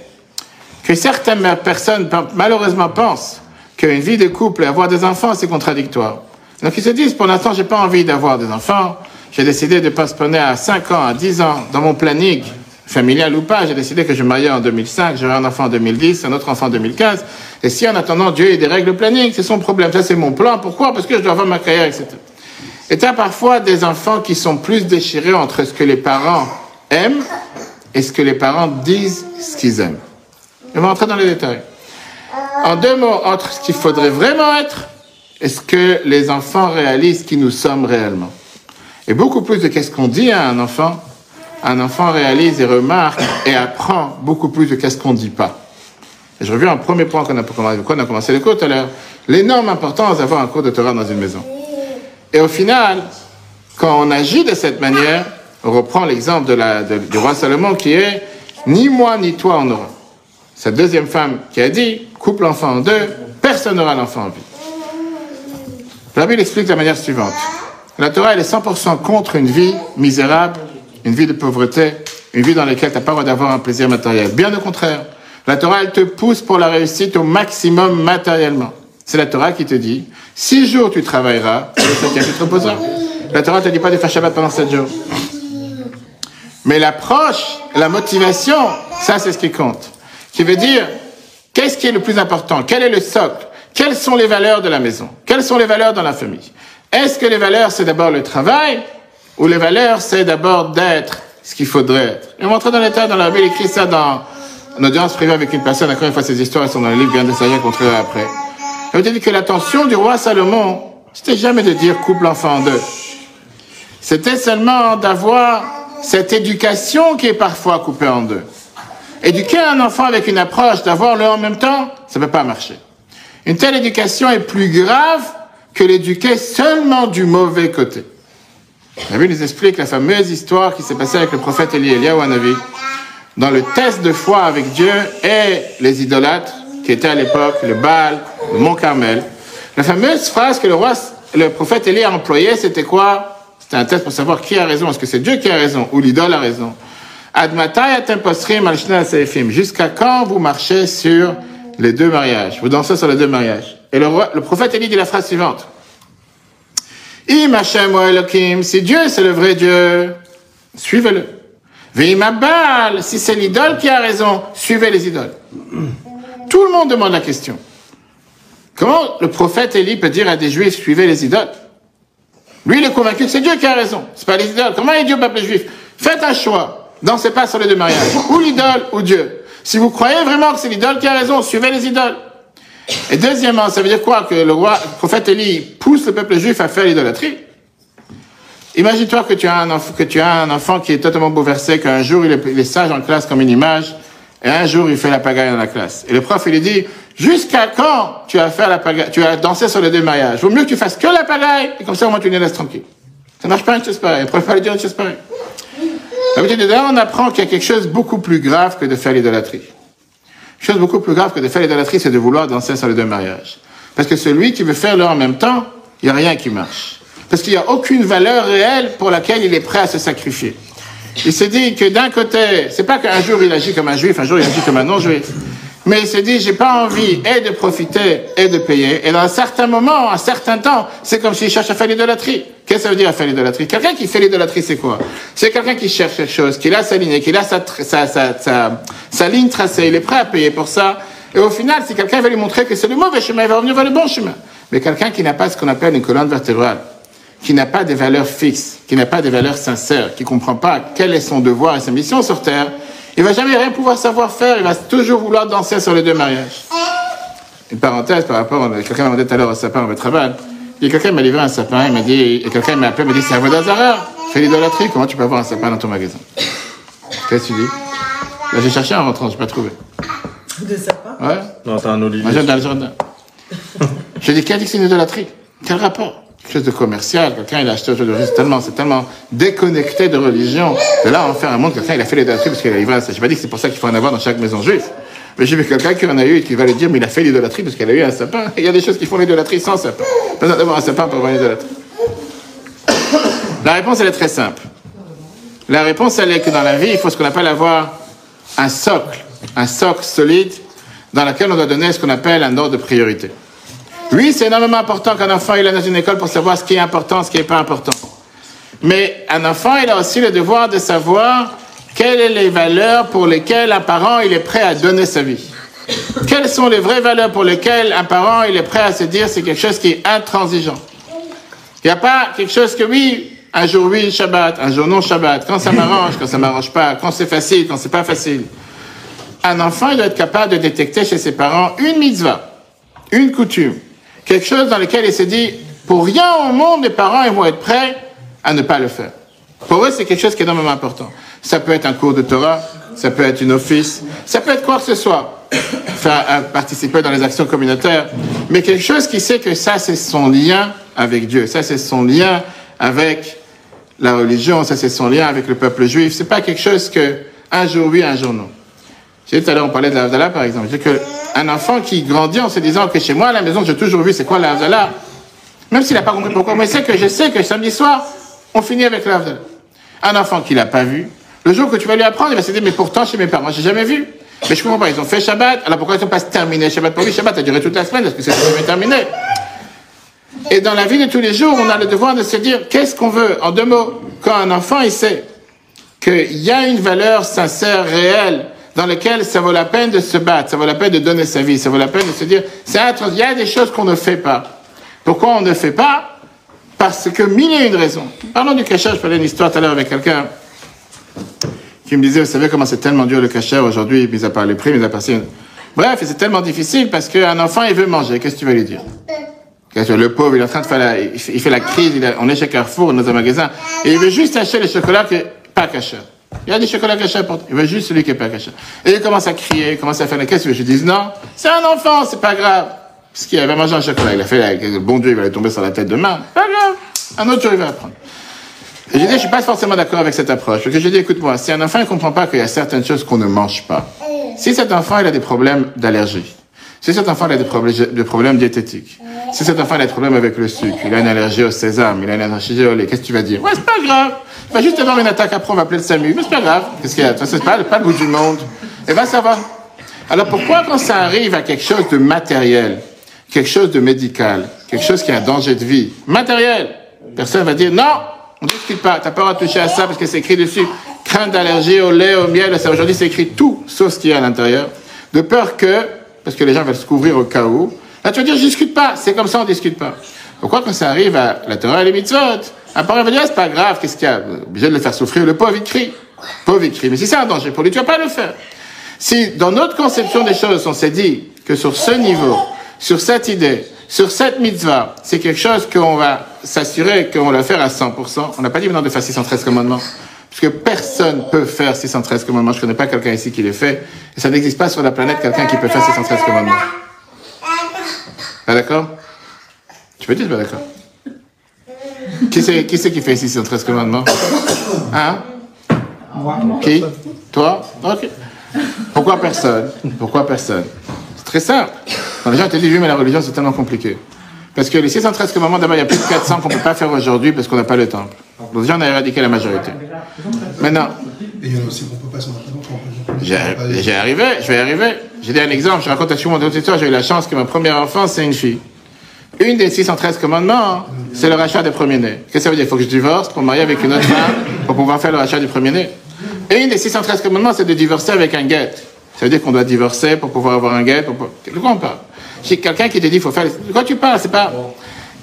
que certaines personnes, malheureusement, pensent qu'une vie de couple et avoir des enfants, c'est contradictoire. Donc ils se disent, pour l'instant, j'ai pas envie d'avoir des enfants. J'ai décidé de postponer à 5 ans, à 10 ans, dans mon planning, familial ou pas, j'ai décidé que je me mariais en 2005, j'aurai un enfant en 2010, un autre enfant en 2015. Et si en attendant Dieu ait des règles de planning, c'est son problème. Ça, c'est mon plan. Pourquoi? Parce que je dois avoir ma carrière, etc. Et tu as parfois des enfants qui sont plus déchirés entre ce que les parents aiment et ce que les parents disent ce qu'ils aiment. Je vais rentrer dans les détails. En deux mots, entre ce qu'il faudrait vraiment être et ce que les enfants réalisent qui nous sommes réellement? Et beaucoup plus de qu'est-ce qu'on dit à un enfant, un enfant réalise et remarque et apprend beaucoup plus de qu'est-ce qu'on ne dit pas. Et je reviens au premier point qu'on a, commencé le cours tout à l'heure. L'énorme importance d'avoir un cours de Torah dans une maison. Et au final, quand on agit de cette manière, on reprend l'exemple du roi Salomon qui est ni moi ni toi on aura. Sa deuxième femme qui a dit coupe l'enfant en deux, personne n'aura l'enfant en vie. La Bible explique de la manière suivante. La Torah elle est 100% contre une vie misérable, une vie de pauvreté, une vie dans laquelle tu n'as pas le droit d'avoir un plaisir matériel. Bien au contraire. La Torah elle te pousse pour la réussite au maximum matériellement. C'est la Torah qui te dit, six jours tu travailleras, et tu te. La Torah te dit pas de faire Shabbat pendant sept jours. Mais l'approche, la motivation, ça c'est ce qui compte. Qui veut dire, qu'est-ce qui est le plus important? Quel est le socle? Quelles sont les valeurs de la maison? Quelles sont les valeurs dans la famille? Est-ce que les valeurs c'est d'abord le travail ou les valeurs c'est d'abord d'être ce qu'il faudrait être? Et on va entrer dans l'état, dans la Bible, écrit ça dans une audience privée avec une personne, encore une fois ces histoires sont dans le livre bien détaillé qu'on trouvera après. Je veut dire que l'attention du roi Salomon, c'était jamais de dire coupe l'enfant en deux. C'était seulement d'avoir cette éducation qui est parfois coupée en deux. Éduquer un enfant avec une approche d'avoir le en même temps, ça ne peut pas marcher. Une telle éducation est plus grave que l'éduquer seulement du mauvais côté. La nous explique la fameuse histoire qui s'est passée avec le prophète Élie Eliyahu Hanavi dans le test de foi avec Dieu et les idolâtres qui étaient à l'époque le Baal, le Mont Carmel. La fameuse phrase que le prophète Élie a employée, c'était quoi? C'était un test pour savoir qui a raison. Est-ce que c'est Dieu qui a raison ou l'idole a raison? Jusqu'à quand vous marchez sur les deux mariages Vous dansez sur les deux mariages. Et le, roi, le prophète Élie dit la phrase suivante. Si Dieu c'est le vrai Dieu, suivez-le. Veimabal, si c'est l'idole qui a raison, suivez les idoles. Tout le monde demande la question. Comment le prophète Élie peut dire à des juifs, suivez les idoles? Lui, il est convaincu que c'est Dieu qui a raison. C'est pas les idoles. Comment est Dieu peuple juif? Faites un choix. Dansez pas sur les deux mariages. Ou l'idole ou Dieu. Si vous croyez vraiment que c'est l'idole qui a raison, suivez les idoles. Et deuxièmement, ça veut dire quoi Que le roi, prophète Élie pousse le peuple juif à faire l'idolâtrie? Imagine-toi que tu as un enfant, qui est totalement bouleversé, qu'un jour il est, sage en classe comme une image, et un jour il fait la pagaille dans la classe. Et le prof il lui dit, jusqu'à quand tu vas faire la pagaille, tu vas danser sur les deux mariages? Vaut mieux que tu fasses que la pagaille, et comme ça au moins tu nous laisses tranquille. Ça marche pas une chose pareille. Le prof va lui dire une chose. Là, on apprend qu'il y a quelque chose beaucoup plus grave que de faire l'idolâtrie. Chose beaucoup plus grave que de faire l'idolâtrie, c'est de vouloir danser sur les deux mariages. Parce que celui qui veut faire l'un en même temps, il n'y a rien qui marche. Parce qu'il n'y a aucune valeur réelle pour laquelle il est prêt à se sacrifier. Il se dit que d'un côté, c'est pas qu'un jour il agit comme un juif, un jour il agit comme un non-juif. Mais il se dit, j'ai pas envie et de profiter et de payer. Et dans un certain moment, un certain temps, c'est comme s'il cherche à faire l'idolâtrie. Qu'est-ce que ça veut dire à faire l'idolâtrie? Quelqu'un qui fait l'idolâtrie, c'est quoi? C'est quelqu'un qui cherche quelque chose, qui a sa ligne, qui a sa, sa, sa, sa, ligne tracée, il est prêt à payer pour ça. Et au final, si quelqu'un veut lui montrer que c'est le mauvais chemin, il va revenir vers le bon chemin. Mais quelqu'un qui n'a pas ce qu'on appelle une colonne vertébrale, qui n'a pas des valeurs fixes, qui n'a pas des valeurs sincères, qui comprend pas quel est son devoir et sa mission sur Terre, il va jamais rien pouvoir savoir faire, il va toujours vouloir danser sur les deux mariages. Une parenthèse par rapport, à quelqu'un m'a demandé tout à l'heure au sapin au travail. Il y a quelqu'un m'a livré un sapin, il m'a dit, et quelqu'un m'a appelé, il m'a dit, c'est un Vodazara, fais l'idolâtrie, comment tu peux avoir un sapin dans ton magasin? Qu'est-ce que tu dis? Là, J'ai cherché en rentrant, je n'ai pas trouvé. Des sapins? Ouais Non, t'as un olivier. Moi, dans le jardin. *laughs* J'ai dit, qui a dit que c'est une idolâtrie? Quel rapport? Chose de commercial. Quelqu'un, il a acheté autre chose, c'est tellement, c'est tellement déconnecté de religion. De là, on fait un monde, quelqu'un, il a fait l'idolâtrie parce qu'il a livré un J'ai pas dit que c'est pour ça qu'il faut en avoir dans chaque maison juive. Mais j'ai vu quelqu'un qui en a eu et qui va le dire, mais il a fait l'idolâtrie parce qu'il a eu un sapin. Il y a des choses qui font l'idolâtrie sans sapin. Pas besoin d'avoir un sapin pour avoir l'idolâtrie. La réponse, elle est très simple. La réponse, elle est que dans la vie, il faut ce qu'on appelle avoir un socle, un socle solide dans lequel on doit donner ce qu'on appelle un ordre de priorité. Oui, c'est énormément important qu'un enfant il est dans une école pour savoir ce qui est important, ce qui n'est pas important. Mais un enfant, il a aussi le devoir de savoir quelles sont les valeurs pour lesquelles un parent il est prêt à donner sa vie. Quelles sont les vraies valeurs pour lesquelles un parent il est prêt à se dire c'est quelque chose qui est intransigeant. Il n'y a pas quelque chose que oui, un jour oui, Shabbat, un jour non Shabbat, quand ça m'arrange, quand ça m'arrange pas, quand c'est facile, quand c'est pas facile. Un enfant, il doit être capable de détecter chez ses parents une mitzvah, une coutume, quelque chose dans lequel il se dit, pour rien au monde, les parents ils vont être prêts à ne pas le faire. Pour eux, c'est quelque chose qui est énormément important. Ça peut être un cours de Torah, ça peut être une office, ça peut être quoi que ce soit. *coughs* Faire, euh, participer dans les actions communautaires, mais quelque chose qui sait que ça, c'est son lien avec Dieu, ça, c'est son lien avec la religion, ça, c'est son lien avec le peuple juif. C'est pas quelque chose que un jour oui, un jour non. J'ai tout à l'heure, on parlait de la par exemple. Dis qu'un enfant qui grandit en se disant que chez moi, à la maison, j'ai toujours vu c'est quoi la même s'il n'a pas compris pourquoi, mais c'est que je sais que samedi soir, on finit avec la Un enfant qui l'a pas vu, le jour que tu vas lui apprendre, il va se dire, mais pourtant, chez mes parents, j'ai jamais vu. Mais je comprends pas, ils ont fait Shabbat, alors pourquoi ils n'ont pas terminé Shabbat pour lui? Shabbat a duré toute la semaine, parce que c'est jamais terminé. Et dans la vie de tous les jours, on a le devoir de se dire, qu'est-ce qu'on veut? En deux mots, quand un enfant, il sait qu'il y a une valeur sincère, réelle, dans lesquelles ça vaut la peine de se battre, ça vaut la peine de donner sa vie, ça vaut la peine de se dire, il y a des choses qu'on ne fait pas. Pourquoi on ne fait pas? Parce que mille et une raisons. Parlons du cachet, je parlais une histoire tout à l'heure avec quelqu'un qui me disait, vous savez comment c'est tellement dur le cachet aujourd'hui, mis à part les prix, mis à part Bref, c'est tellement difficile parce qu'un enfant, il veut manger. Qu'est-ce que tu vas lui dire? Le pauvre, il est en train de faire la, il fait la crise, on est chez Carrefour, dans un magasin, et il veut juste acheter les chocolats que, pas cachés. Il y a des chocolats cachés pour Il veut juste celui qui n'est pas caché. Et il commence à crier, il commence à faire la caisse. Je dis non, c'est un enfant, c'est pas grave. Parce qu'il avait mangé un chocolat, il a fait, le bon Dieu, il va lui tomber sur la tête demain. Pas grave. Un autre jour, il va apprendre. Et je dis, je suis pas forcément d'accord avec cette approche. Parce que je dis, écoute-moi, si un enfant ne comprend pas qu'il y a certaines choses qu'on ne mange pas, si cet enfant il a des problèmes d'allergie, si cet enfant a des problèmes, diététiques, Si cet enfant a des problèmes avec le sucre, il a une allergie au sésame, il a une allergie au lait, qu'est-ce que tu vas dire? Ouais, c'est pas grave. Il va juste avoir une attaque après, on va appeler le SAMU. Mais c'est pas grave. Qu'est-ce qu'il y a? C'est pas, pas le bout du monde. Et ben, ça va. Alors pourquoi quand ça arrive à quelque chose de matériel, quelque chose de médical, quelque chose qui a un danger de vie, matériel, personne va dire non, on ne discute pas, t'as peur à toucher à ça parce que c'est écrit dessus, crainte d'allergie au lait, au miel, aujourd'hui c'est écrit tout sauf ce qu'il y a à l'intérieur, de peur que, parce que les gens veulent se couvrir au où, là tu vas dire je discute pas, c'est comme ça on discute pas. Pourquoi quand ça arrive à la Torah et les mitzvot, un parent va dire c'est pas grave, qu'est-ce qu'il y a, obligé de le faire souffrir, le pauvre il crie, pauvre il crie, mais si c'est un danger pour lui, tu vas pas le faire. Si dans notre conception des choses, on s'est dit que sur ce niveau, sur cette idée, sur cette mitzvah, c'est quelque chose qu'on va s'assurer qu'on va le faire à 100%, on n'a pas dit maintenant de faire 613 commandements. Parce que personne peut faire 613 commandements. Je ne connais pas quelqu'un ici qui les fait. Et ça n'existe pas sur la planète quelqu'un qui peut faire 613 commandements. D'accord? Tu peux dire d'accord? Qui c'est qui, fait ici 613 commandements Hein? Qui? Toi? Ok. Pourquoi personne? Pourquoi personne? C'est très simple. Les gens te disent, oui, mais la religion, c'est tellement compliqué. Parce que les 613 commandements, d'abord, il y a plus de 400 qu'on ne peut pas faire aujourd'hui parce qu'on n'a pas le temple. Donc déjà, on a éradiqué la majorité. Maintenant, Et il y en a aussi qu'on peut pas s'en rappeler. j'ai j'ai arrivé, je vais y arriver. J'ai dit un exemple, je raconte à tout mon autre histoire, j'ai eu la chance que ma première enfance, c'est une fille. Une des 613 commandements, hein, c'est le rachat des premiers-nés. Qu'est-ce que ça veut dire? Il faut que je divorce pour me marier avec une autre femme pour pouvoir faire le rachat du premier-né. Et une des 613 commandements, c'est de divorcer avec un guet. Ça veut dire qu'on doit divorcer pour pouvoir avoir un guet. Pour... De quoi on parle J'ai quelqu'un qui te dit faut faire. De quoi tu parles C'est pas.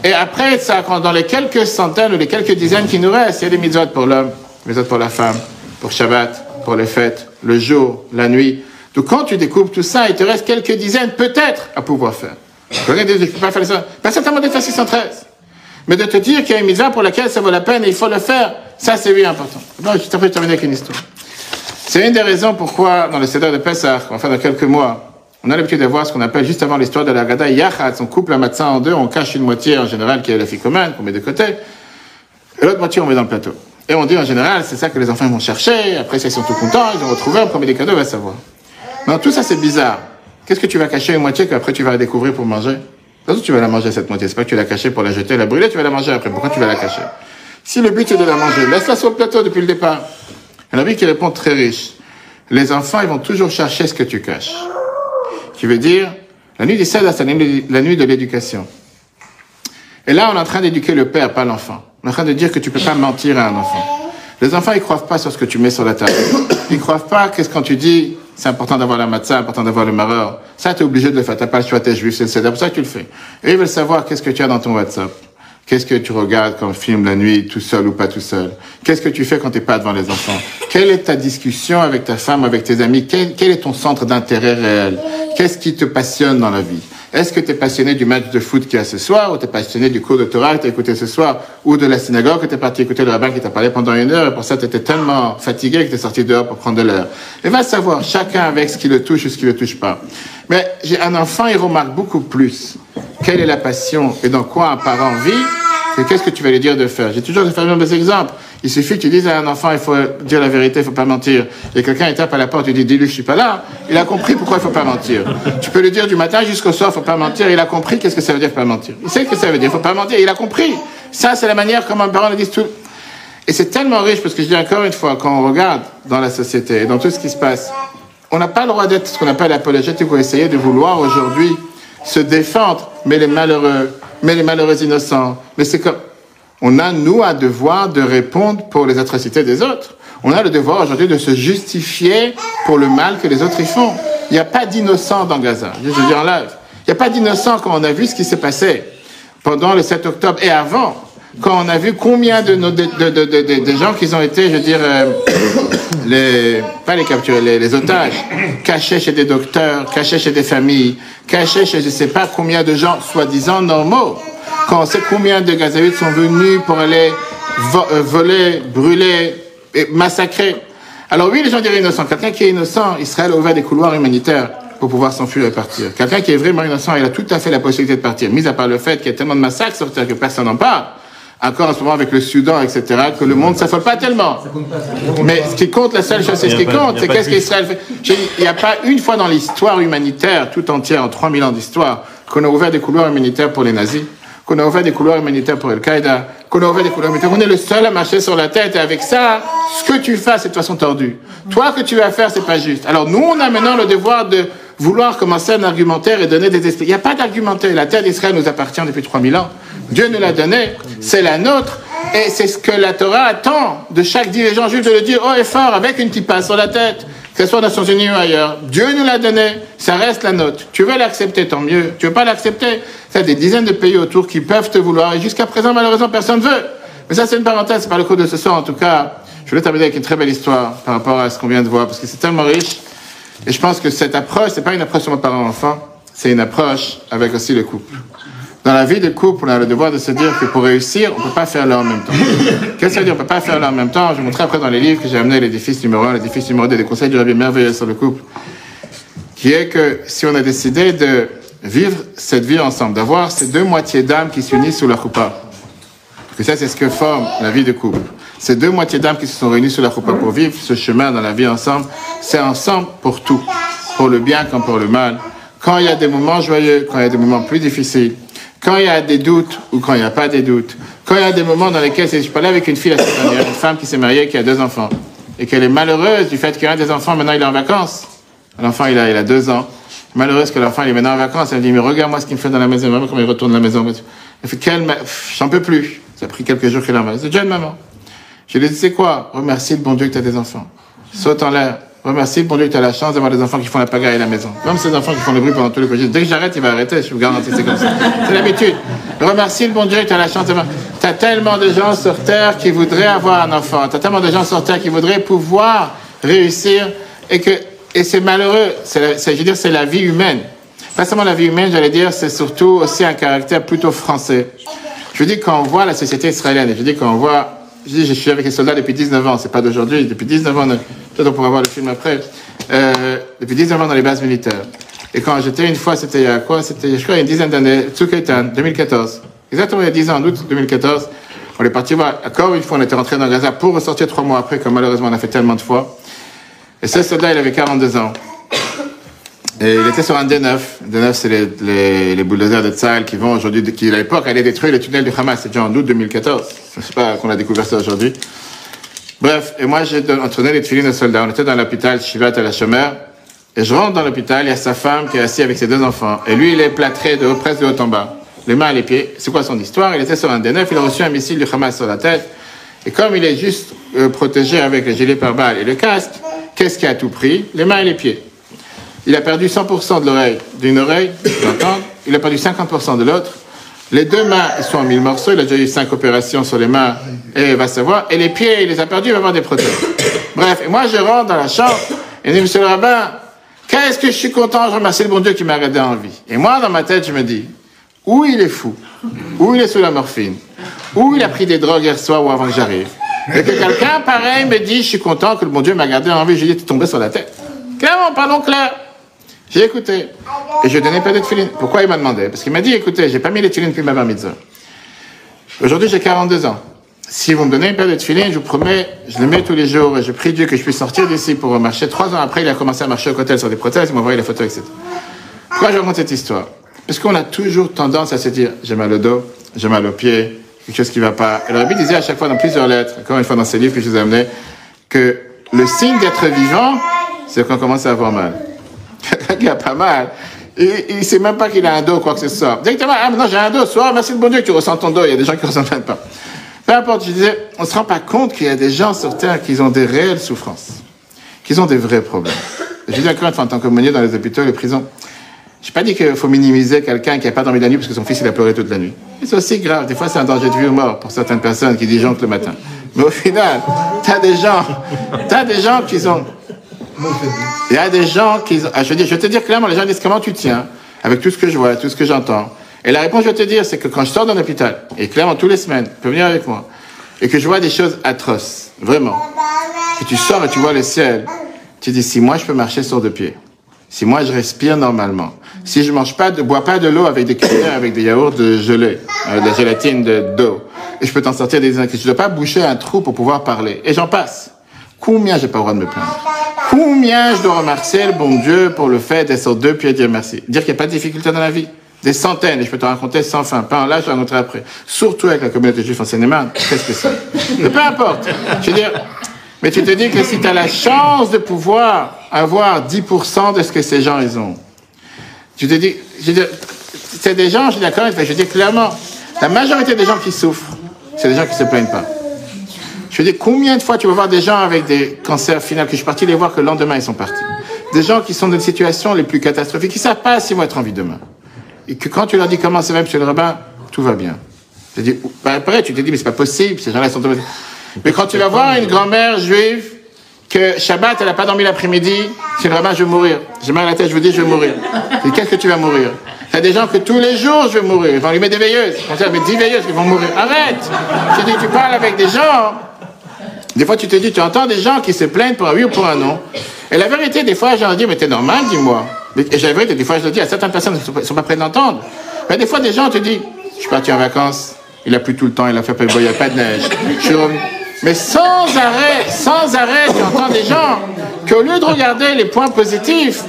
Et après, ça, dans les quelques centaines ou les quelques dizaines qui nous restent, il y a des mitzvot pour l'homme, mitzvot pour la femme, pour Shabbat, pour les fêtes, le jour, la nuit. Donc quand tu découpes tout ça, il te reste quelques dizaines peut-être à pouvoir faire. Je ne peux pas faire ça. Pas certainement de faire 613. Mais de te dire qu'il y a une mitzvah pour laquelle ça vaut la peine et il faut le faire, ça c'est oui important. Bon, je t'en prie terminer avec une histoire. C'est une des raisons pourquoi, dans le Seder de Pessah, faire dans quelques mois, on a l'habitude de voir ce qu'on appelle juste avant l'histoire de la Gada Yachatz. On coupe la matzah en deux, on cache une moitié en général qui est la fille commune, qu'on met de côté, et l'autre moitié on met dans le plateau. Et on dit en général, c'est ça que les enfants vont chercher, après ils sont tout contents, ils ont retrouvé, on promet des cadeaux, on va savoir. Mais tout ça c'est bizarre. Qu'est-ce que tu vas cacher une moitié qu'après tu vas la découvrir pour manger? D'abord, tu vas la manger cette moitié. C'est pas que tu vas la cacher pour la jeter, la brûler, tu vas la manger après. Pourquoi tu vas la cacher? Si le but c'est de la manger, laisse-la sur le plateau depuis le départ. Il y en a qui répond très riche. Les enfants, ils vont toujours chercher ce que tu caches. Qui veut dire, la nuit des Seder, c'est la nuit de l'éducation. Et là, on est en train d'éduquer le père, pas l'enfant. On est en train de dire que tu peux pas mentir à un enfant. Les enfants, ils croient pas sur ce que tu mets sur la table. Ils croient pas que quand tu dis, c'est important d'avoir la matzah, important d'avoir le maror. Ça, tu es obligé de le faire. T'as pas le choix, t'es juif, c'est pour ça que tu le fais. Et ils veulent savoir qu'est-ce que tu as dans ton WhatsApp. Qu'est-ce que tu regardes comme film la nuit, tout seul ou pas tout seul? Qu'est-ce que tu fais quand tu pas devant les enfants? Quelle est ta discussion avec ta femme, avec tes amis? Quel, est ton centre d'intérêt réel? Qu'est-ce qui te passionne dans la vie? Est-ce que tu es passionné du match de foot qu'il y a ce soir Ou tu es passionné du cours de Torah que tu écouté ce soir Ou de la synagogue que tu es parti écouter le rabbin qui t'a parlé pendant une heure et pour ça tu étais tellement fatigué que tu es sorti dehors pour prendre de l'air Et va savoir, chacun avec ce qui le touche ou ce qui le touche pas. Mais j'ai un enfant, il remarque beaucoup plus quelle est la passion et dans quoi un parent vit, c'est qu'est-ce que tu vas lui dire de faire? J'ai toujours fait le même exemple. Il suffit que tu dises à un enfant, il faut dire la vérité, il faut pas mentir. Et quelqu'un tape à la porte, il dit, dis-lui, je suis pas là. Il a compris pourquoi il faut pas mentir. Tu peux lui dire du matin jusqu'au soir, il faut pas mentir. Il a compris qu'est-ce que ça veut dire pas mentir. Il sait ce que ça veut dire, il faut pas mentir. Il a compris. Ça, c'est la manière comme un parent le dit tout. Et c'est tellement riche parce que je dis encore une fois, quand on regarde dans la société et dans tout ce qui se passe, on n'a pas le droit d'être ce qu'on appelle apologétique ou essayer de vouloir aujourd'hui se défendre, mais les malheureux, mais les malheureux innocents. Mais c'est comme, on a, nous, un devoir de répondre pour les atrocités des autres. On a le devoir aujourd'hui de se justifier pour le mal que les autres y font. Il n'y a pas d'innocents dans Gaza. Je veux dire en live. Il n'y a pas d'innocents quand on a vu ce qui s'est passé pendant le 7 octobre et avant. Quand on a vu combien de, nos, de, de, de, de, gens qui ont été, je veux dire, euh, les, pas les capturés, les, les otages, cachés chez des docteurs, cachés chez des familles, cachés chez je ne sais pas combien de gens soi-disant normaux. Quand on sait combien de Gazaouites sont venus pour aller euh, voler, brûler, massacrer. Alors oui, les gens diraient innocent. Quelqu'un qui est innocent, Israël a ouvert des couloirs humanitaires pour pouvoir s'enfuir et partir. Quelqu'un qui est vraiment innocent, il a tout à fait la possibilité de partir. Mis à part le fait qu'il y a tellement de massacres sur Terre que personne n'en parle. Encore en ce moment avec le Soudan, etc., que le monde ne s'affole pas tellement. Mais ce qui compte, la seule chose, c'est ce qui compte, c'est qu'est-ce qu'Israël fait. Il n'y a pas une fois dans l'histoire humanitaire tout entière, en 3000 ans d'histoire, qu'on a ouvert des couloirs humanitaires pour les nazis, qu'on a ouvert des couloirs humanitaires pour Al-Qaïda, qu'on a ouvert des couloirs humanitaires. On est le seul à marcher sur la tête et avec ça, ce que tu fais, c'est de façon tordue. Toi, que tu vas faire, c'est pas juste. Alors nous, on a maintenant le devoir de vouloir commencer un argumentaire et donner des explications. Il n'y a pas d'argumentaire. La terre d'Israël nous appartient depuis 3000 ans. Dieu nous l'a donnée. C'est la nôtre. Et c'est ce que la Torah attend de chaque dirigeant juif de le dire haut et fort avec une petite passe sur la tête que ce soit aux Nations Unies ou ailleurs. Dieu nous l'a donné, ça reste la nôtre. Tu veux l'accepter, tant mieux. Tu veux pas l'accepter, a des dizaines de pays autour qui peuvent te vouloir, et jusqu'à présent, malheureusement, personne ne veut. Mais ça, c'est une parenthèse, c'est pas le cours de ce soir, en tout cas. Je voulais terminer avec une très belle histoire par rapport à ce qu'on vient de voir, parce que c'est tellement riche. Et je pense que cette approche, c'est pas une approche sur parent-enfant, c'est une approche avec aussi le couple. Dans la vie de couple, on a le devoir de se dire que pour réussir, on ne peut pas faire l'un en même temps. Qu'est-ce que ça veut dire On ne peut pas faire l'un en même temps? Je vais montrer après dans les livres que j'ai amené l'édifice numéro 1, l'édifice numéro 2, des conseils du rabbi merveilleux sur le couple, qui est que si on a décidé de vivre cette vie ensemble, d'avoir ces deux moitiés d'âme qui s'unissent sous la choupa, que ça c'est ce que forme la vie de couple. Ces deux moitiés d'âme qui se sont réunies sous la choupa pour vivre ce chemin dans la vie ensemble, c'est ensemble pour tout, pour le bien comme pour le mal. Quand il y a des moments joyeux, quand il y a des moments plus difficiles, quand il y a des doutes ou quand il n'y a pas des doutes, quand il y a des moments dans lesquels, je parlais avec une fille une femme qui s'est mariée, qui a deux enfants, et qu'elle est malheureuse du fait qu'un des enfants, maintenant, il est en vacances. L'enfant, il a, il a deux ans. Malheureuse que l'enfant, il est maintenant en vacances. Elle me dit, mais regarde-moi ce qu'il me fait dans la maison, vraiment, comment il retourne à la maison? Elle fait, quelle, j'en peux plus. Ça a pris quelques jours qu'elle a C'est déjà une maman. Je lui ai dit, c'est quoi? Remercie le bon Dieu que tu as des enfants. Saute en l'air. Remercie pour Dieu que tu as la chance d'avoir des enfants qui font la pagaille à la maison. Comme ces enfants qui font le bruit pendant tout le projet. Dès que j'arrête, il va arrêter, je vous garantis, c'est comme ça. C'est l'habitude. Remercie le bon Dieu tu as la chance d'avoir. Tu as tellement de gens sur terre qui voudraient avoir un enfant. Tu as tellement de gens sur terre qui voudraient pouvoir réussir et que, et c'est malheureux. C'est, je veux dire, c'est la vie humaine. Pas seulement la vie humaine, j'allais dire, c'est surtout aussi un caractère plutôt français. Je dire, quand on voit la société israélienne, je dis quand on voit je dis, je suis avec les soldats depuis 19 ans, c'est pas d'aujourd'hui, depuis 19 ans, peut-être on pourra voir le film après, euh, depuis 19 ans dans les bases militaires. Et quand j'étais une fois, c'était il y a quoi? C'était, je crois, il y a une dizaine d'années, Tsukaitan, 2014. Exactement il y a 10 ans, en août 2014. On est parti voir, encore une fois, on était rentré dans Gaza pour ressortir trois mois après, comme malheureusement on a fait tellement de fois. Et ce soldat, il avait 42 ans. Et il était sur un D9. D9, c'est les, les, les, bulldozers de Tzal qui vont aujourd'hui, qui à l'époque allaient détruire le tunnel du Hamas. C'était en août 2014. Je sais pas qu'on a découvert ça aujourd'hui. Bref, et moi j'ai entraîné les filines de soldats. On était dans l'hôpital Shivat à la Chomère. Et je rentre dans l'hôpital, il y a sa femme qui est assise avec ses deux enfants. Et lui, il est plâtré de haut, presque de haut en bas. Les mains et les pieds. C'est quoi son histoire? Il était sur un D9, il a reçu un missile du Hamas sur la tête. Et comme il est juste euh, protégé avec le gilet pare-balles et le casque, qu'est-ce qui a tout pris? Les mains et les pieds. Il a perdu 100% de l'oreille, d'une oreille. Il a perdu 50% de l'autre. Les deux mains sont en mille morceaux. Il a déjà eu cinq opérations sur les mains et va savoir. Et les pieds, il les a perdus, il va avoir des prothèses. *coughs* Bref, et moi je rentre dans la chambre et je dis, monsieur le rabbin, qu'est-ce que je suis content, je remercie le bon Dieu qui m'a gardé en vie. Et moi, dans ma tête, je me dis, ou il est fou, ou il est sous la morphine, ou il a pris des drogues hier soir ou avant que j'arrive. Et que quelqu'un pareil me dit, je suis content que le bon Dieu m'a gardé en vie. Je lui dis, tu tombé sur la tête. Clairement, parlons clair. J'ai écouté. Et je donnais pas de filines. Pourquoi il m'a demandé? Parce qu'il m'a dit, écoutez, j'ai pas mis les filines depuis ma bar mitzvah. Aujourd'hui, j'ai 42 ans. Si vous me donnez une paire de filines, je vous promets, je le mets tous les jours et je prie Dieu que je puisse sortir d'ici pour marcher. Trois ans après, il a commencé à marcher au côté sur des prothèses, il m'a envoyé les photos, etc. Pourquoi je raconte cette histoire? Parce qu'on a toujours tendance à se dire, j'ai mal au dos, j'ai mal aux pieds, quelque chose qui ne va pas. Et le rabbi disait à chaque fois dans plusieurs lettres, encore une fois dans ces livres que je vous ai amenés, que le signe d'être vivant, c'est qu'on commence à avoir mal. *laughs* qui a pas mal. Il ne sait même pas qu'il a un dos quoi que ce soit. Directement, ah, maintenant j'ai un dos, soit merci le bon Dieu que tu ressens ton dos. Il y a des gens qui ne ressentent même pas. Peu importe, je disais, on ne se rend pas compte qu'il y a des gens sur Terre qui ont des réelles souffrances, qui ont des vrais problèmes. Je dis encore une en tant que dans les hôpitaux, les prisons, je n'ai pas dit qu'il faut minimiser quelqu'un qui n'a pas dormi la nuit parce que son fils il a pleuré toute la nuit. C'est aussi grave. Des fois, c'est un danger de vie ou mort pour certaines personnes qui disjonctent le matin. Mais au final, tu as des gens, as des gens qui sont il y a des gens qui. Ah, je, dis, je vais te dire clairement, les gens disent comment tu tiens, avec tout ce que je vois, tout ce que j'entends? Et la réponse, je vais te dire, c'est que quand je sors d'un hôpital, et clairement, tous les semaines, tu peux venir avec moi, et que je vois des choses atroces, vraiment, que tu sors et tu vois le ciel, tu dis, si moi je peux marcher sur deux pieds, si moi je respire normalement, si je mange pas, de bois pas de l'eau avec des cuillères, avec des yaourts de gelée, euh, de gélatine d'eau, et je peux t'en sortir des que je dois pas boucher un trou pour pouvoir parler. Et j'en passe. Combien j'ai pas le droit de me plaindre? Combien je dois remercier le bon Dieu pour le fait d'être sur deux pieds et dire merci? Dire qu'il n'y a pas de difficulté dans la vie Des centaines, et je peux te raconter sans fin. Pas en là, je vais raconter après. Surtout avec la communauté juive en Seine-et-Marne, très spécial. Mais peu importe. Je veux dire, mais tu te dis que si tu as la chance de pouvoir avoir 10% de ce que ces gens ils ont, tu te dis, c'est des gens, je suis d'accord, je dis clairement, la majorité des gens qui souffrent, c'est des gens qui se plaignent pas. Je dire, combien de fois tu vas voir des gens avec des cancers finaux que je suis parti les voir que le lendemain ils sont partis. Des gens qui sont dans des situations les plus catastrophiques, qui savent pas s'ils vont être en vie demain. Et que quand tu leur dis comment ça va, monsieur le rabbin, tout va bien. Dis, bah, après, tu te dis, mais c'est pas possible, ces gens-là sont tombés. Mais quand tu vas voir une grand-mère juive, que Shabbat, elle n'a pas dormi l'après-midi, c'est le rabbin, je vais mourir. J'ai mal à la tête, je vous dis, je vais mourir. Qu'est-ce que tu vas mourir? Il y a des gens que tous les jours, je vais mourir. Ils vont lui mettre des veilleuses. On dit, mais 10 veilleuses qui vont mourir. Arrête Je dis, tu parles avec des gens. Des fois, tu te dis, tu entends des gens qui se plaignent pour un oui ou pour un non. Et la vérité, des fois, j'en dis, mais t'es normal, dis-moi. Et la vérité, des fois, je le dis à certaines personnes qui ne sont pas prêtes d'entendre. Mais des fois, des gens te disent, je suis parti en vacances, il a plu tout le temps, il a fait pas il n'y a pas de neige. Mais sans arrêt, sans arrêt, tu entends des gens qu'au lieu de regarder les points positifs,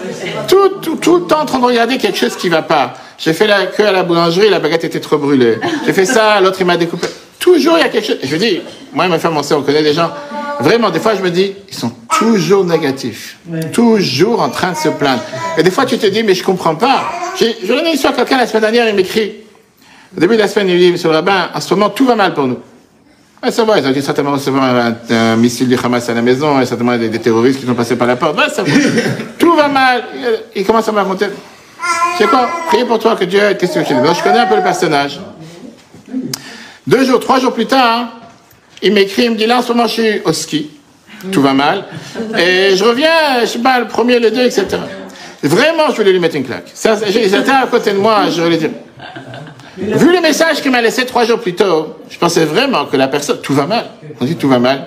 tout, tout, tout le temps en train de regarder quelque chose qui va pas. J'ai fait la queue à la boulangerie, la baguette était trop brûlée. J'ai fait ça, l'autre il m'a découpé. Toujours il y a quelque chose. Je dis, moi et ma femme, on sait, on connaît des gens. Vraiment, des fois je me dis, ils sont toujours négatifs. Toujours en train de se plaindre. Et des fois tu te dis, mais je comprends pas. J'ai, je une histoire, quelqu'un la semaine dernière, il m'écrit. Au début de la semaine, il dit, monsieur le rabbin, en ce moment, tout va mal pour nous. Ouais, ça va, ils ont dû certainement recevoir un, un, missile du Hamas à la maison, et certainement des, des, terroristes qui sont passés par la porte. Ouais, ça va. *laughs* Tout va mal. Il commence à me raconter. C'est quoi? Priez pour toi que Dieu qu'est-ce que je Je connais un peu le personnage. Deux jours, trois jours plus tard, il m'écrit, il me dit là en ce moment je suis au ski. Tout va mal. Et je reviens, je sais pas, le premier, le deux, etc. Vraiment, je voulais lui mettre une claque. Ils étaient à côté de moi, je voulais dire. Vu le message qu'il m'a laissé trois jours plus tôt, je pensais vraiment que la personne, tout va mal. On dit tout va mal.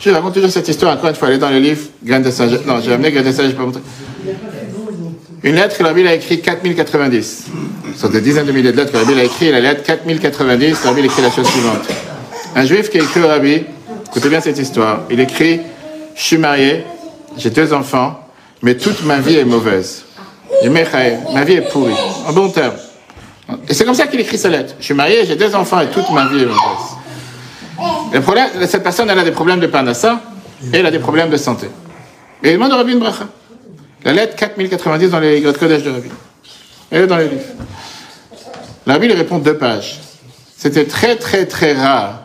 Je raconte toujours cette histoire, encore une fois, elle est dans le livre, Graines de sagesse. Non, j'ai amené Graines de sagesse, je peux montrer. Une lettre que la Bible a écrite 4090. Ce sont des dizaines de milliers de lettres que la Bible a écrites. La lettre 4090, la Bible écrit la chose suivante. Un juif qui a écrit au Rabbi, écoutez bien cette histoire, il écrit Je suis marié, j'ai deux enfants, mais toute ma vie est mauvaise. Ma vie est pourrie. En bon terme. Et c'est comme ça qu'il écrit sa lettre. Je suis marié, j'ai deux enfants et toute ma vie est mauvaise. Le problème, cette personne, elle a des problèmes de parnassa et elle a des problèmes de santé. Et il demande au Rabbi une bracha. La lettre 4090 dans les Grottes Kodesh de Rabbi. Elle est dans les livres. Le Rabbi lui répond deux pages. C'était très très très rare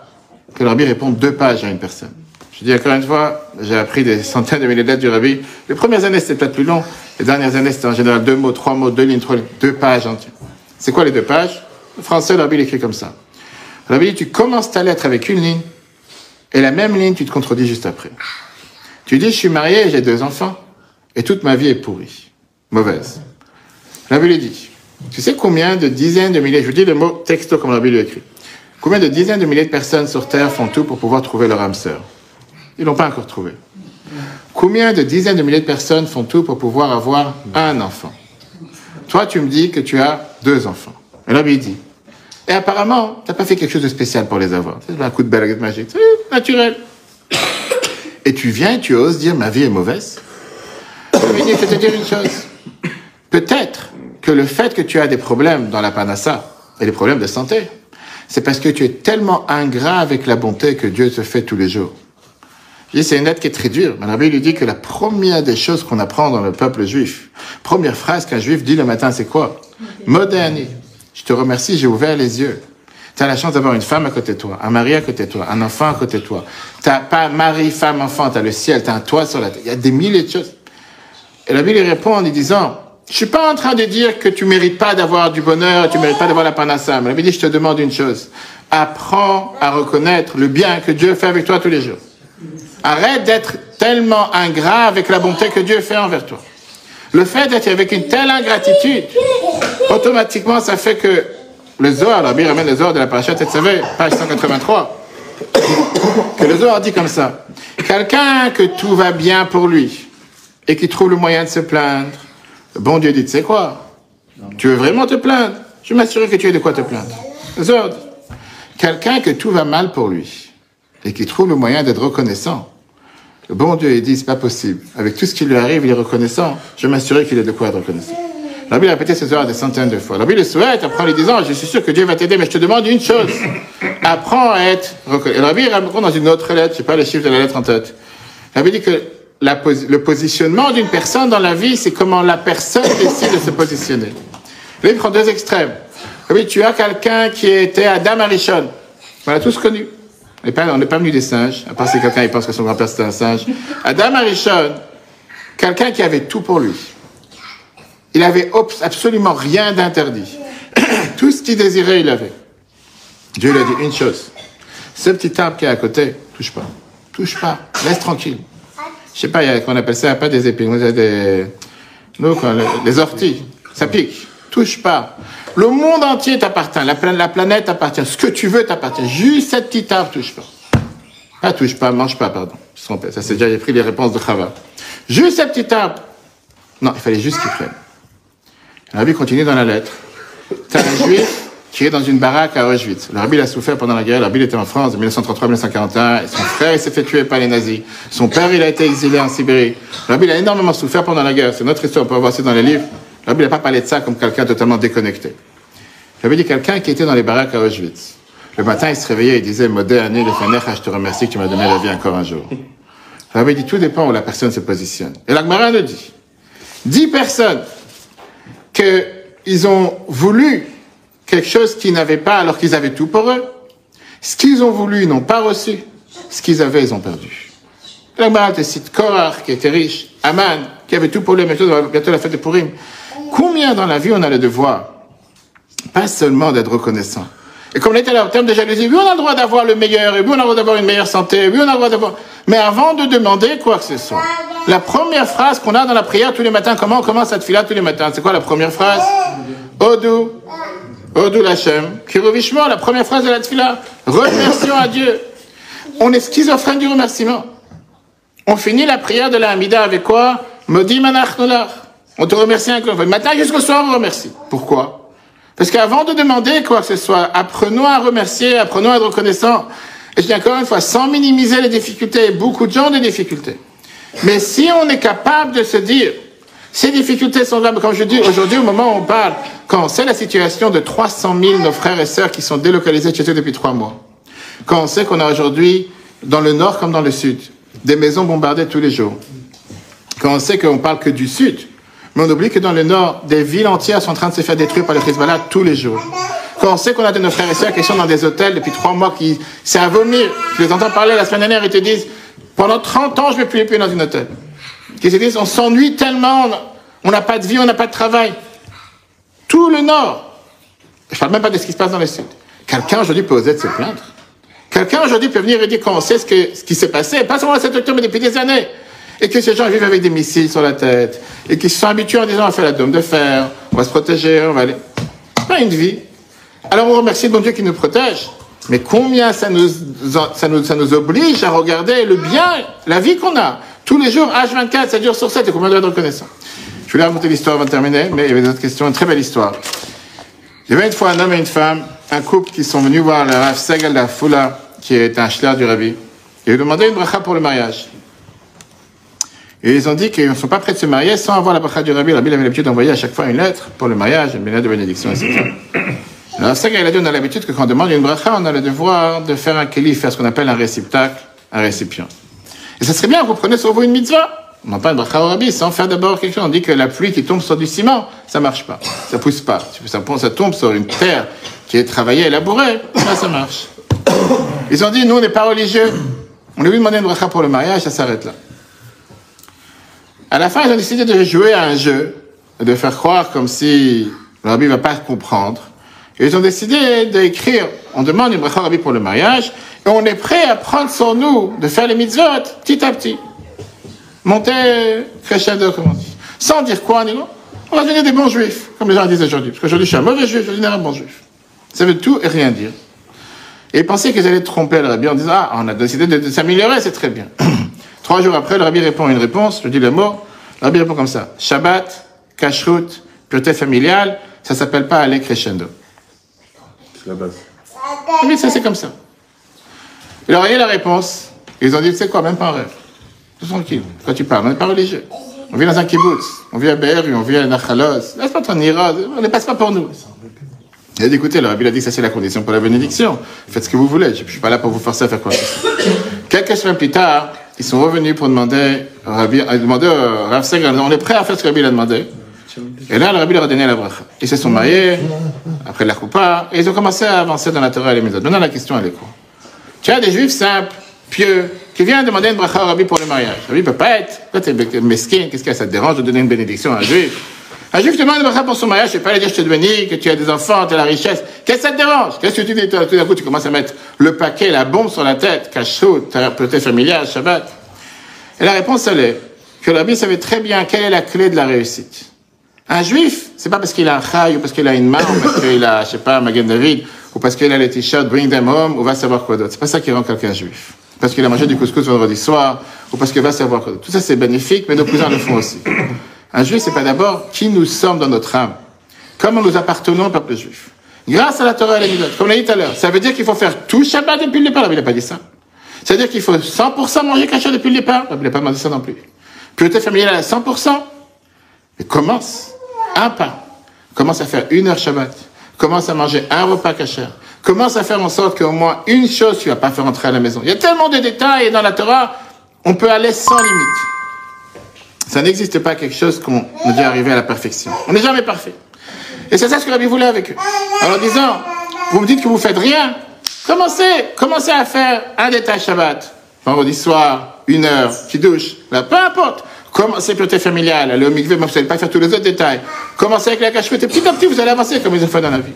que le Rabbi réponde deux pages à une personne. Je dis encore une fois, j'ai appris des *laughs* centaines de milliers de lettres du Rabbi. Les premières années, c'était peut-être plus long. Les dernières années, c'était en général deux mots, trois mots, deux lignes, trois deux pages entières. C'est quoi les deux pages? Le français, le Rabbi l'écrit comme ça. Le dit, tu commences ta lettre avec une ligne, et la même ligne, tu te contredis juste après. Tu dis, je suis marié j'ai deux enfants, et toute ma vie est pourrie, mauvaise. Le Rabbi lui dit, tu sais combien de dizaines de milliers, je vous dis le mot texto comme le Rabbi lui écrit, combien de dizaines de milliers de personnes sur Terre font tout pour pouvoir trouver leur âme sœur? Ils l'ont pas encore trouvé. Combien de dizaines de milliers de personnes font tout pour pouvoir avoir un enfant? Toi, tu me dis que tu as deux enfants. Et là, il dit. Et apparemment, tu n'as pas fait quelque chose de spécial pour les avoir. C'est un coup de baguette magique. C'est naturel. Et tu viens et tu oses dire ma vie est mauvaise? Je vais te dire une chose. Peut-être que le fait que tu as des problèmes dans la panassa et des problèmes de santé, c'est parce que tu es tellement ingrat avec la bonté que Dieu te fait tous les jours. Je dis, c'est une lettre qui est très dure. Mais Rabbi lui dit que la première des choses qu'on apprend dans le peuple juif, première phrase qu'un juif dit le matin, c'est quoi? Moderne. Je te remercie, j'ai ouvert les yeux. Tu as la chance d'avoir une femme à côté de toi, un mari à côté de toi, un enfant à côté de toi. Tu pas mari, femme, enfant, tu as le ciel, tu as un toit sur la tête. Il y a des milliers de choses. Et la Bible lui répond en lui disant, je suis pas en train de dire que tu mérites pas d'avoir du bonheur tu mérites pas d'avoir la panassa. Mais la dit, je te demande une chose. Apprends à reconnaître le bien que Dieu fait avec toi tous les jours. Arrête d'être tellement ingrat avec la bonté que Dieu fait envers toi. Le fait d'être avec une telle ingratitude, automatiquement, ça fait que le Zohar, la Bible ramène le Zohar de la Parashat Tetzavé, page 183, que le Zohar dit comme ça. Quelqu'un que tout va bien pour lui et qui trouve le moyen de se plaindre, bon Dieu dit, tu sais quoi? Tu veux vraiment te plaindre? Je m'assurer que tu aies de quoi te plaindre. Dit. Quelqu'un que tout va mal pour lui et qui trouve le moyen d'être reconnaissant, le bon Dieu, il dit, c'est pas possible. Avec tout ce qui lui arrive, il est reconnaissant. Je m'assurer qu'il ait de quoi être reconnaissant. L'a répété ces heures des centaines de fois. Rabbi le souhaite, apprend en lui disant, je suis sûr que Dieu va t'aider, mais je te demande une chose. Apprends à être reconnu. Et raconte dans une autre lettre, je sais pas le chiffre de la lettre en tête. Rabbi dit que le positionnement d'une personne dans la vie, c'est comment la personne *coughs* décide de se positionner. Là, il prend deux extrêmes. Oui, tu as quelqu'un qui était Adam Arishon. On l'a tous connu. On n'est pas, venu des singes, à part si quelqu'un pense que son grand-père c'était un singe. Adam Arishon, quelqu'un qui avait tout pour lui. Il avait absolument rien d'interdit. *coughs* tout ce qu'il désirait, il avait. Dieu lui a dit une chose. Ce petit arbre qui est à côté, touche pas. Touche pas. Laisse tranquille. Je sais pas, y a, qu'on appelle ça, pas des épines, des, nous, les orties. Ça pique. Touche pas. Le monde entier t'appartient. La, pla- la planète t'appartient. Ce que tu veux t'appartient. Juste cette petite arbre, touche pas. Pas touche pas, mange pas, pardon. Je suis trompé. Ça, c'est déjà, j'ai pris les réponses de Chava. Juste cette petite arbre. Non, il fallait juste qu'il prenne. Le rabbi continue dans la lettre. T'as un juif qui est dans une baraque à Auschwitz. Le rabbi a souffert pendant la guerre. Le rabbi était en France de 1933-1941. Et son frère s'est fait tuer par les nazis. Son père il a été exilé en Sibérie. Le rabbi a énormément souffert pendant la guerre. C'est notre histoire, on peut voir ça dans les livres. Le rabbi n'a pas parlé de ça comme quelqu'un totalement déconnecté. Le rabbi dit quelqu'un qui était dans les baraques à Auschwitz. Le matin il se réveillait et disait Moderne, le je te remercie que tu m'as donné la vie encore un jour. Le rabbi dit tout dépend où la personne se positionne. Et l'Agmara nous dit dix personnes qu'ils ont voulu quelque chose qu'ils n'avaient pas alors qu'ils avaient tout pour eux. Ce qu'ils ont voulu, ils n'ont pas reçu. Ce qu'ils avaient, ils ont perdu. La te cite Korach, qui était riche, Aman, qui avait tout pour lui, mais bientôt bientôt la fête de Purim. Combien dans la vie on a le devoir Pas seulement d'être reconnaissant. Et comme on était là au terme de jalousie, oui, on a le droit d'avoir le meilleur, et oui, on a le droit d'avoir une meilleure santé, oui, on a le droit d'avoir... Mais avant de demander quoi que ce soit, la première phrase qu'on a dans la prière tous les matins, comment on commence cette fila tous les matins? C'est quoi la première phrase? Odou, Odou Lachem, Kirovishmo, la première phrase de la tfila. Remercions à Dieu. On est schizophrène du remerciement. On finit la prière de la Hamida avec quoi? Modi manachnolach. On te remercie un coup. Matin jusqu'au soir, on remercie. Pourquoi? Parce qu'avant de demander quoi que ce soit, apprenons à remercier, apprenons à être reconnaissants. Et je dis encore une fois, sans minimiser les difficultés, beaucoup de gens ont des difficultés. Mais si on est capable de se dire, ces difficultés sont là, comme je dis aujourd'hui, au moment où on parle, quand sait la situation de 300 000 nos frères et sœurs qui sont délocalisés chez eux depuis trois mois, quand on sait qu'on a aujourd'hui, dans le nord comme dans le sud, des maisons bombardées tous les jours, quand on sait qu'on parle que du sud, mais on oublie que dans le nord, des villes entières sont en train de se faire détruire par le Hezbollah tous les jours. Quand on sait qu'on a de nos frères et sœurs qui sont dans des hôtels depuis trois mois, qui, c'est à vomir. Je les entends parler la semaine dernière, ils te disent, pendant 30 ans, je ne vais plus les payer dans un hôtel. On s'ennuie tellement, on n'a pas de vie, on n'a pas de travail. Tout le nord. Je ne parle même pas de ce qui se passe dans le sud. Quelqu'un aujourd'hui peut oser se plaindre. Quelqu'un aujourd'hui peut venir et dire qu'on sait ce, qui s'est passé, pas seulement à cet octobre, mais depuis des années. Et que ces gens vivent avec des missiles sur la tête. Et qu'ils se sont habitués en disant, on va faire la dôme de fer, on va se protéger, on va aller. Pas une vie. Alors on remercie le bon Dieu qui nous protège. Mais combien ça nous oblige à regarder le bien, la vie qu'on a. Tous les jours, H24, 7 jours sur 7, et combien doit reconnaissant. Je voulais raconter l'histoire avant de terminer, mais il y avait d'autres questions. Une très belle histoire. Il y avait une fois un homme et une femme, un couple qui sont venus voir le Rav Segal Fula, qui est un shler du Rabbi. Et ils demandaient une bracha pour le mariage. Et ils ont dit qu'ils ne sont pas prêts de se marier sans avoir la bracha du Rabbi. Le Rabbi avait l'habitude d'envoyer à chaque fois une lettre pour le mariage, une lettre de bénédiction, etc. Le Rav Segal a dit on a l'habitude que quand on demande une bracha, on a le devoir de faire un keli, faire ce qu'on appelle un réceptacle, un récipient. Et ça serait bien vous preniez sur vous une mitzvah. On n'a pas une bracha au Rabbi sans faire d'abord quelque chose. On dit que la pluie qui tombe sur du ciment, ça marche pas. Ça pousse pas. Ça, tombe sur une terre qui est travaillée et labourée, là ça marche. Ils ont dit, nous on n'est pas religieux. On lui demandé une bracha pour le mariage, ça s'arrête là. À la fin, ils ont décidé de jouer à un jeu, de faire croire comme si le Rabbi ne va pas comprendre. Et ils ont décidé d'écrire, on demande une bracha au Rabbi pour le mariage, et on est prêt à prendre sur nous de faire les mitzvot petit à petit. Monter crescendo, comme on dit. Sans dire quoi, on, dit, on va devenir des bons juifs, comme les gens disent aujourd'hui. Parce qu'aujourd'hui, je suis un mauvais juif, je vais devenir un bon juif. Ça veut tout et rien dire. Et ils pensaient qu'ils allaient tromper le rabbi en disant Ah, on a décidé de, de s'améliorer, c'est très bien. *clears throat* Trois jours après, le rabbi répond une réponse, je dis le mot. Le rabbi répond comme ça Shabbat, kashrut, pureté familiale, ça s'appelle pas aller crescendo. C'est la base. Mais ça, c'est comme ça. Il leur a eu la réponse. Ils ont dit sais quoi, même pas un rêve. Tout tranquille, quand tu parles, on n'est pas religieux. On vit dans un kibbutz, on vit à Be'er, on vit à Nachalos. Laisse pas ton ira, on ne passe pas pour nous. Il a dit, écoutez, le rabbi a dit que ça c'est la condition pour la bénédiction. Faites ce que vous voulez, je ne suis pas là pour vous forcer à faire quoi. Quelques semaines plus tard, ils sont revenus pour demander au rabbi, à demander au Rav Segal, on est prêt à faire ce que le rabbi a demandé. Et là, le rabbi leur a donné la bracha. Ils se sont mariés, après la coupa, et ils ont commencé à avancer dans la Torah et les méthodes. Maintenant, la question, elle est quoi? Tu as des juifs simples, pieux, qui viennent demander une bracha au rabbi pour le mariage. Le rabbi peut pas être, toi t'es mesquin, qu'est-ce que ça te dérange de donner une bénédiction à un juif? Un juif demande une bracha pour son mariage, je ne pas lui dire je te bénis, que tu as des enfants, tu as la richesse. Qu'est-ce que ça te dérange? Qu'est-ce que tu dis Tout d'un coup, tu commences à mettre le paquet, la bombe sur la tête, ta peut-être familiale, Shabbat. Et la réponse, elle est que le rabbi savait très bien quelle est la clé de la réussite. Un juif, c'est pas parce qu'il a un chai, ou parce qu'il a une main, ou parce qu'il a, je sais pas, Magen David, ou parce qu'il a les t-shirts Bring them home, ou va savoir quoi d'autre. C'est pas ça qui rend quelqu'un juif. Parce qu'il a mangé du couscous vendredi soir, ou parce qu'il va savoir quoi d'autre. Tout ça, c'est bénéfique, mais nos cousins le font aussi. Un juif, c'est pas d'abord qui nous sommes dans notre âme. Comment nous appartenons au peuple juif. Grâce à la Torah et à l'Église, comme on l'a dit tout à l'heure. Ça veut dire qu'il faut faire tout Shabbat depuis le départ. Il n'a pas dit ça. Ça veut dire qu'il faut 100% manger cachot depuis le départ. Il n'a pas demandé ça non plus. Pureté familiale à 100%. Mais commence un pas. Commence à faire une heure Shabbat. Commence à manger un repas cachère. Commence à faire en sorte qu'au moins une chose tu vas pas faire entrer à la maison. Il y a tellement de détails et dans la Torah, on peut aller sans limite. Ça n'existe pas quelque chose qu'on a dû arriver à la perfection. On n'est jamais parfait. Et c'est ça ce que Rabbi voulait avec eux. Alors disant, vous me dites que vous faites rien, commencez, commencez à faire un détail Shabbat. Vendredi soir, une heure, qui douche, là, peu importe. Commencez peut-être familial, aller au mikveh, mais vous n'allez pas faire tous les autres détails. Commencez avec la cache et petit à petit, vous allez avancer comme ils ont fait dans la vie.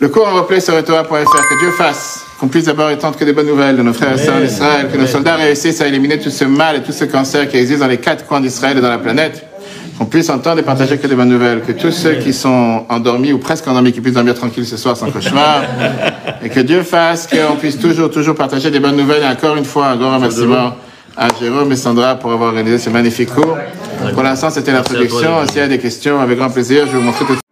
Le cours en replay sur etoa.fr, que Dieu fasse qu'on puisse d'abord étendre que des bonnes nouvelles de nos frères et sœurs d'Israël, que nos soldats réussissent à éliminer tout ce mal et tout ce cancer qui existe dans les quatre coins d'Israël et dans la planète, qu'on puisse entendre et partager que des bonnes nouvelles, que tous ceux qui sont endormis ou presque endormis, qui puissent dormir tranquille ce soir sans cauchemar, *laughs* et que Dieu fasse qu'on puisse toujours, toujours partager des bonnes nouvelles, et encore une fois, un grand remerciement à Jérôme et Sandra pour avoir organisé ce magnifique cours. Pour l'instant, c'était l'introduction. S'il y a des questions, avec grand plaisir, je vais vous montrer tout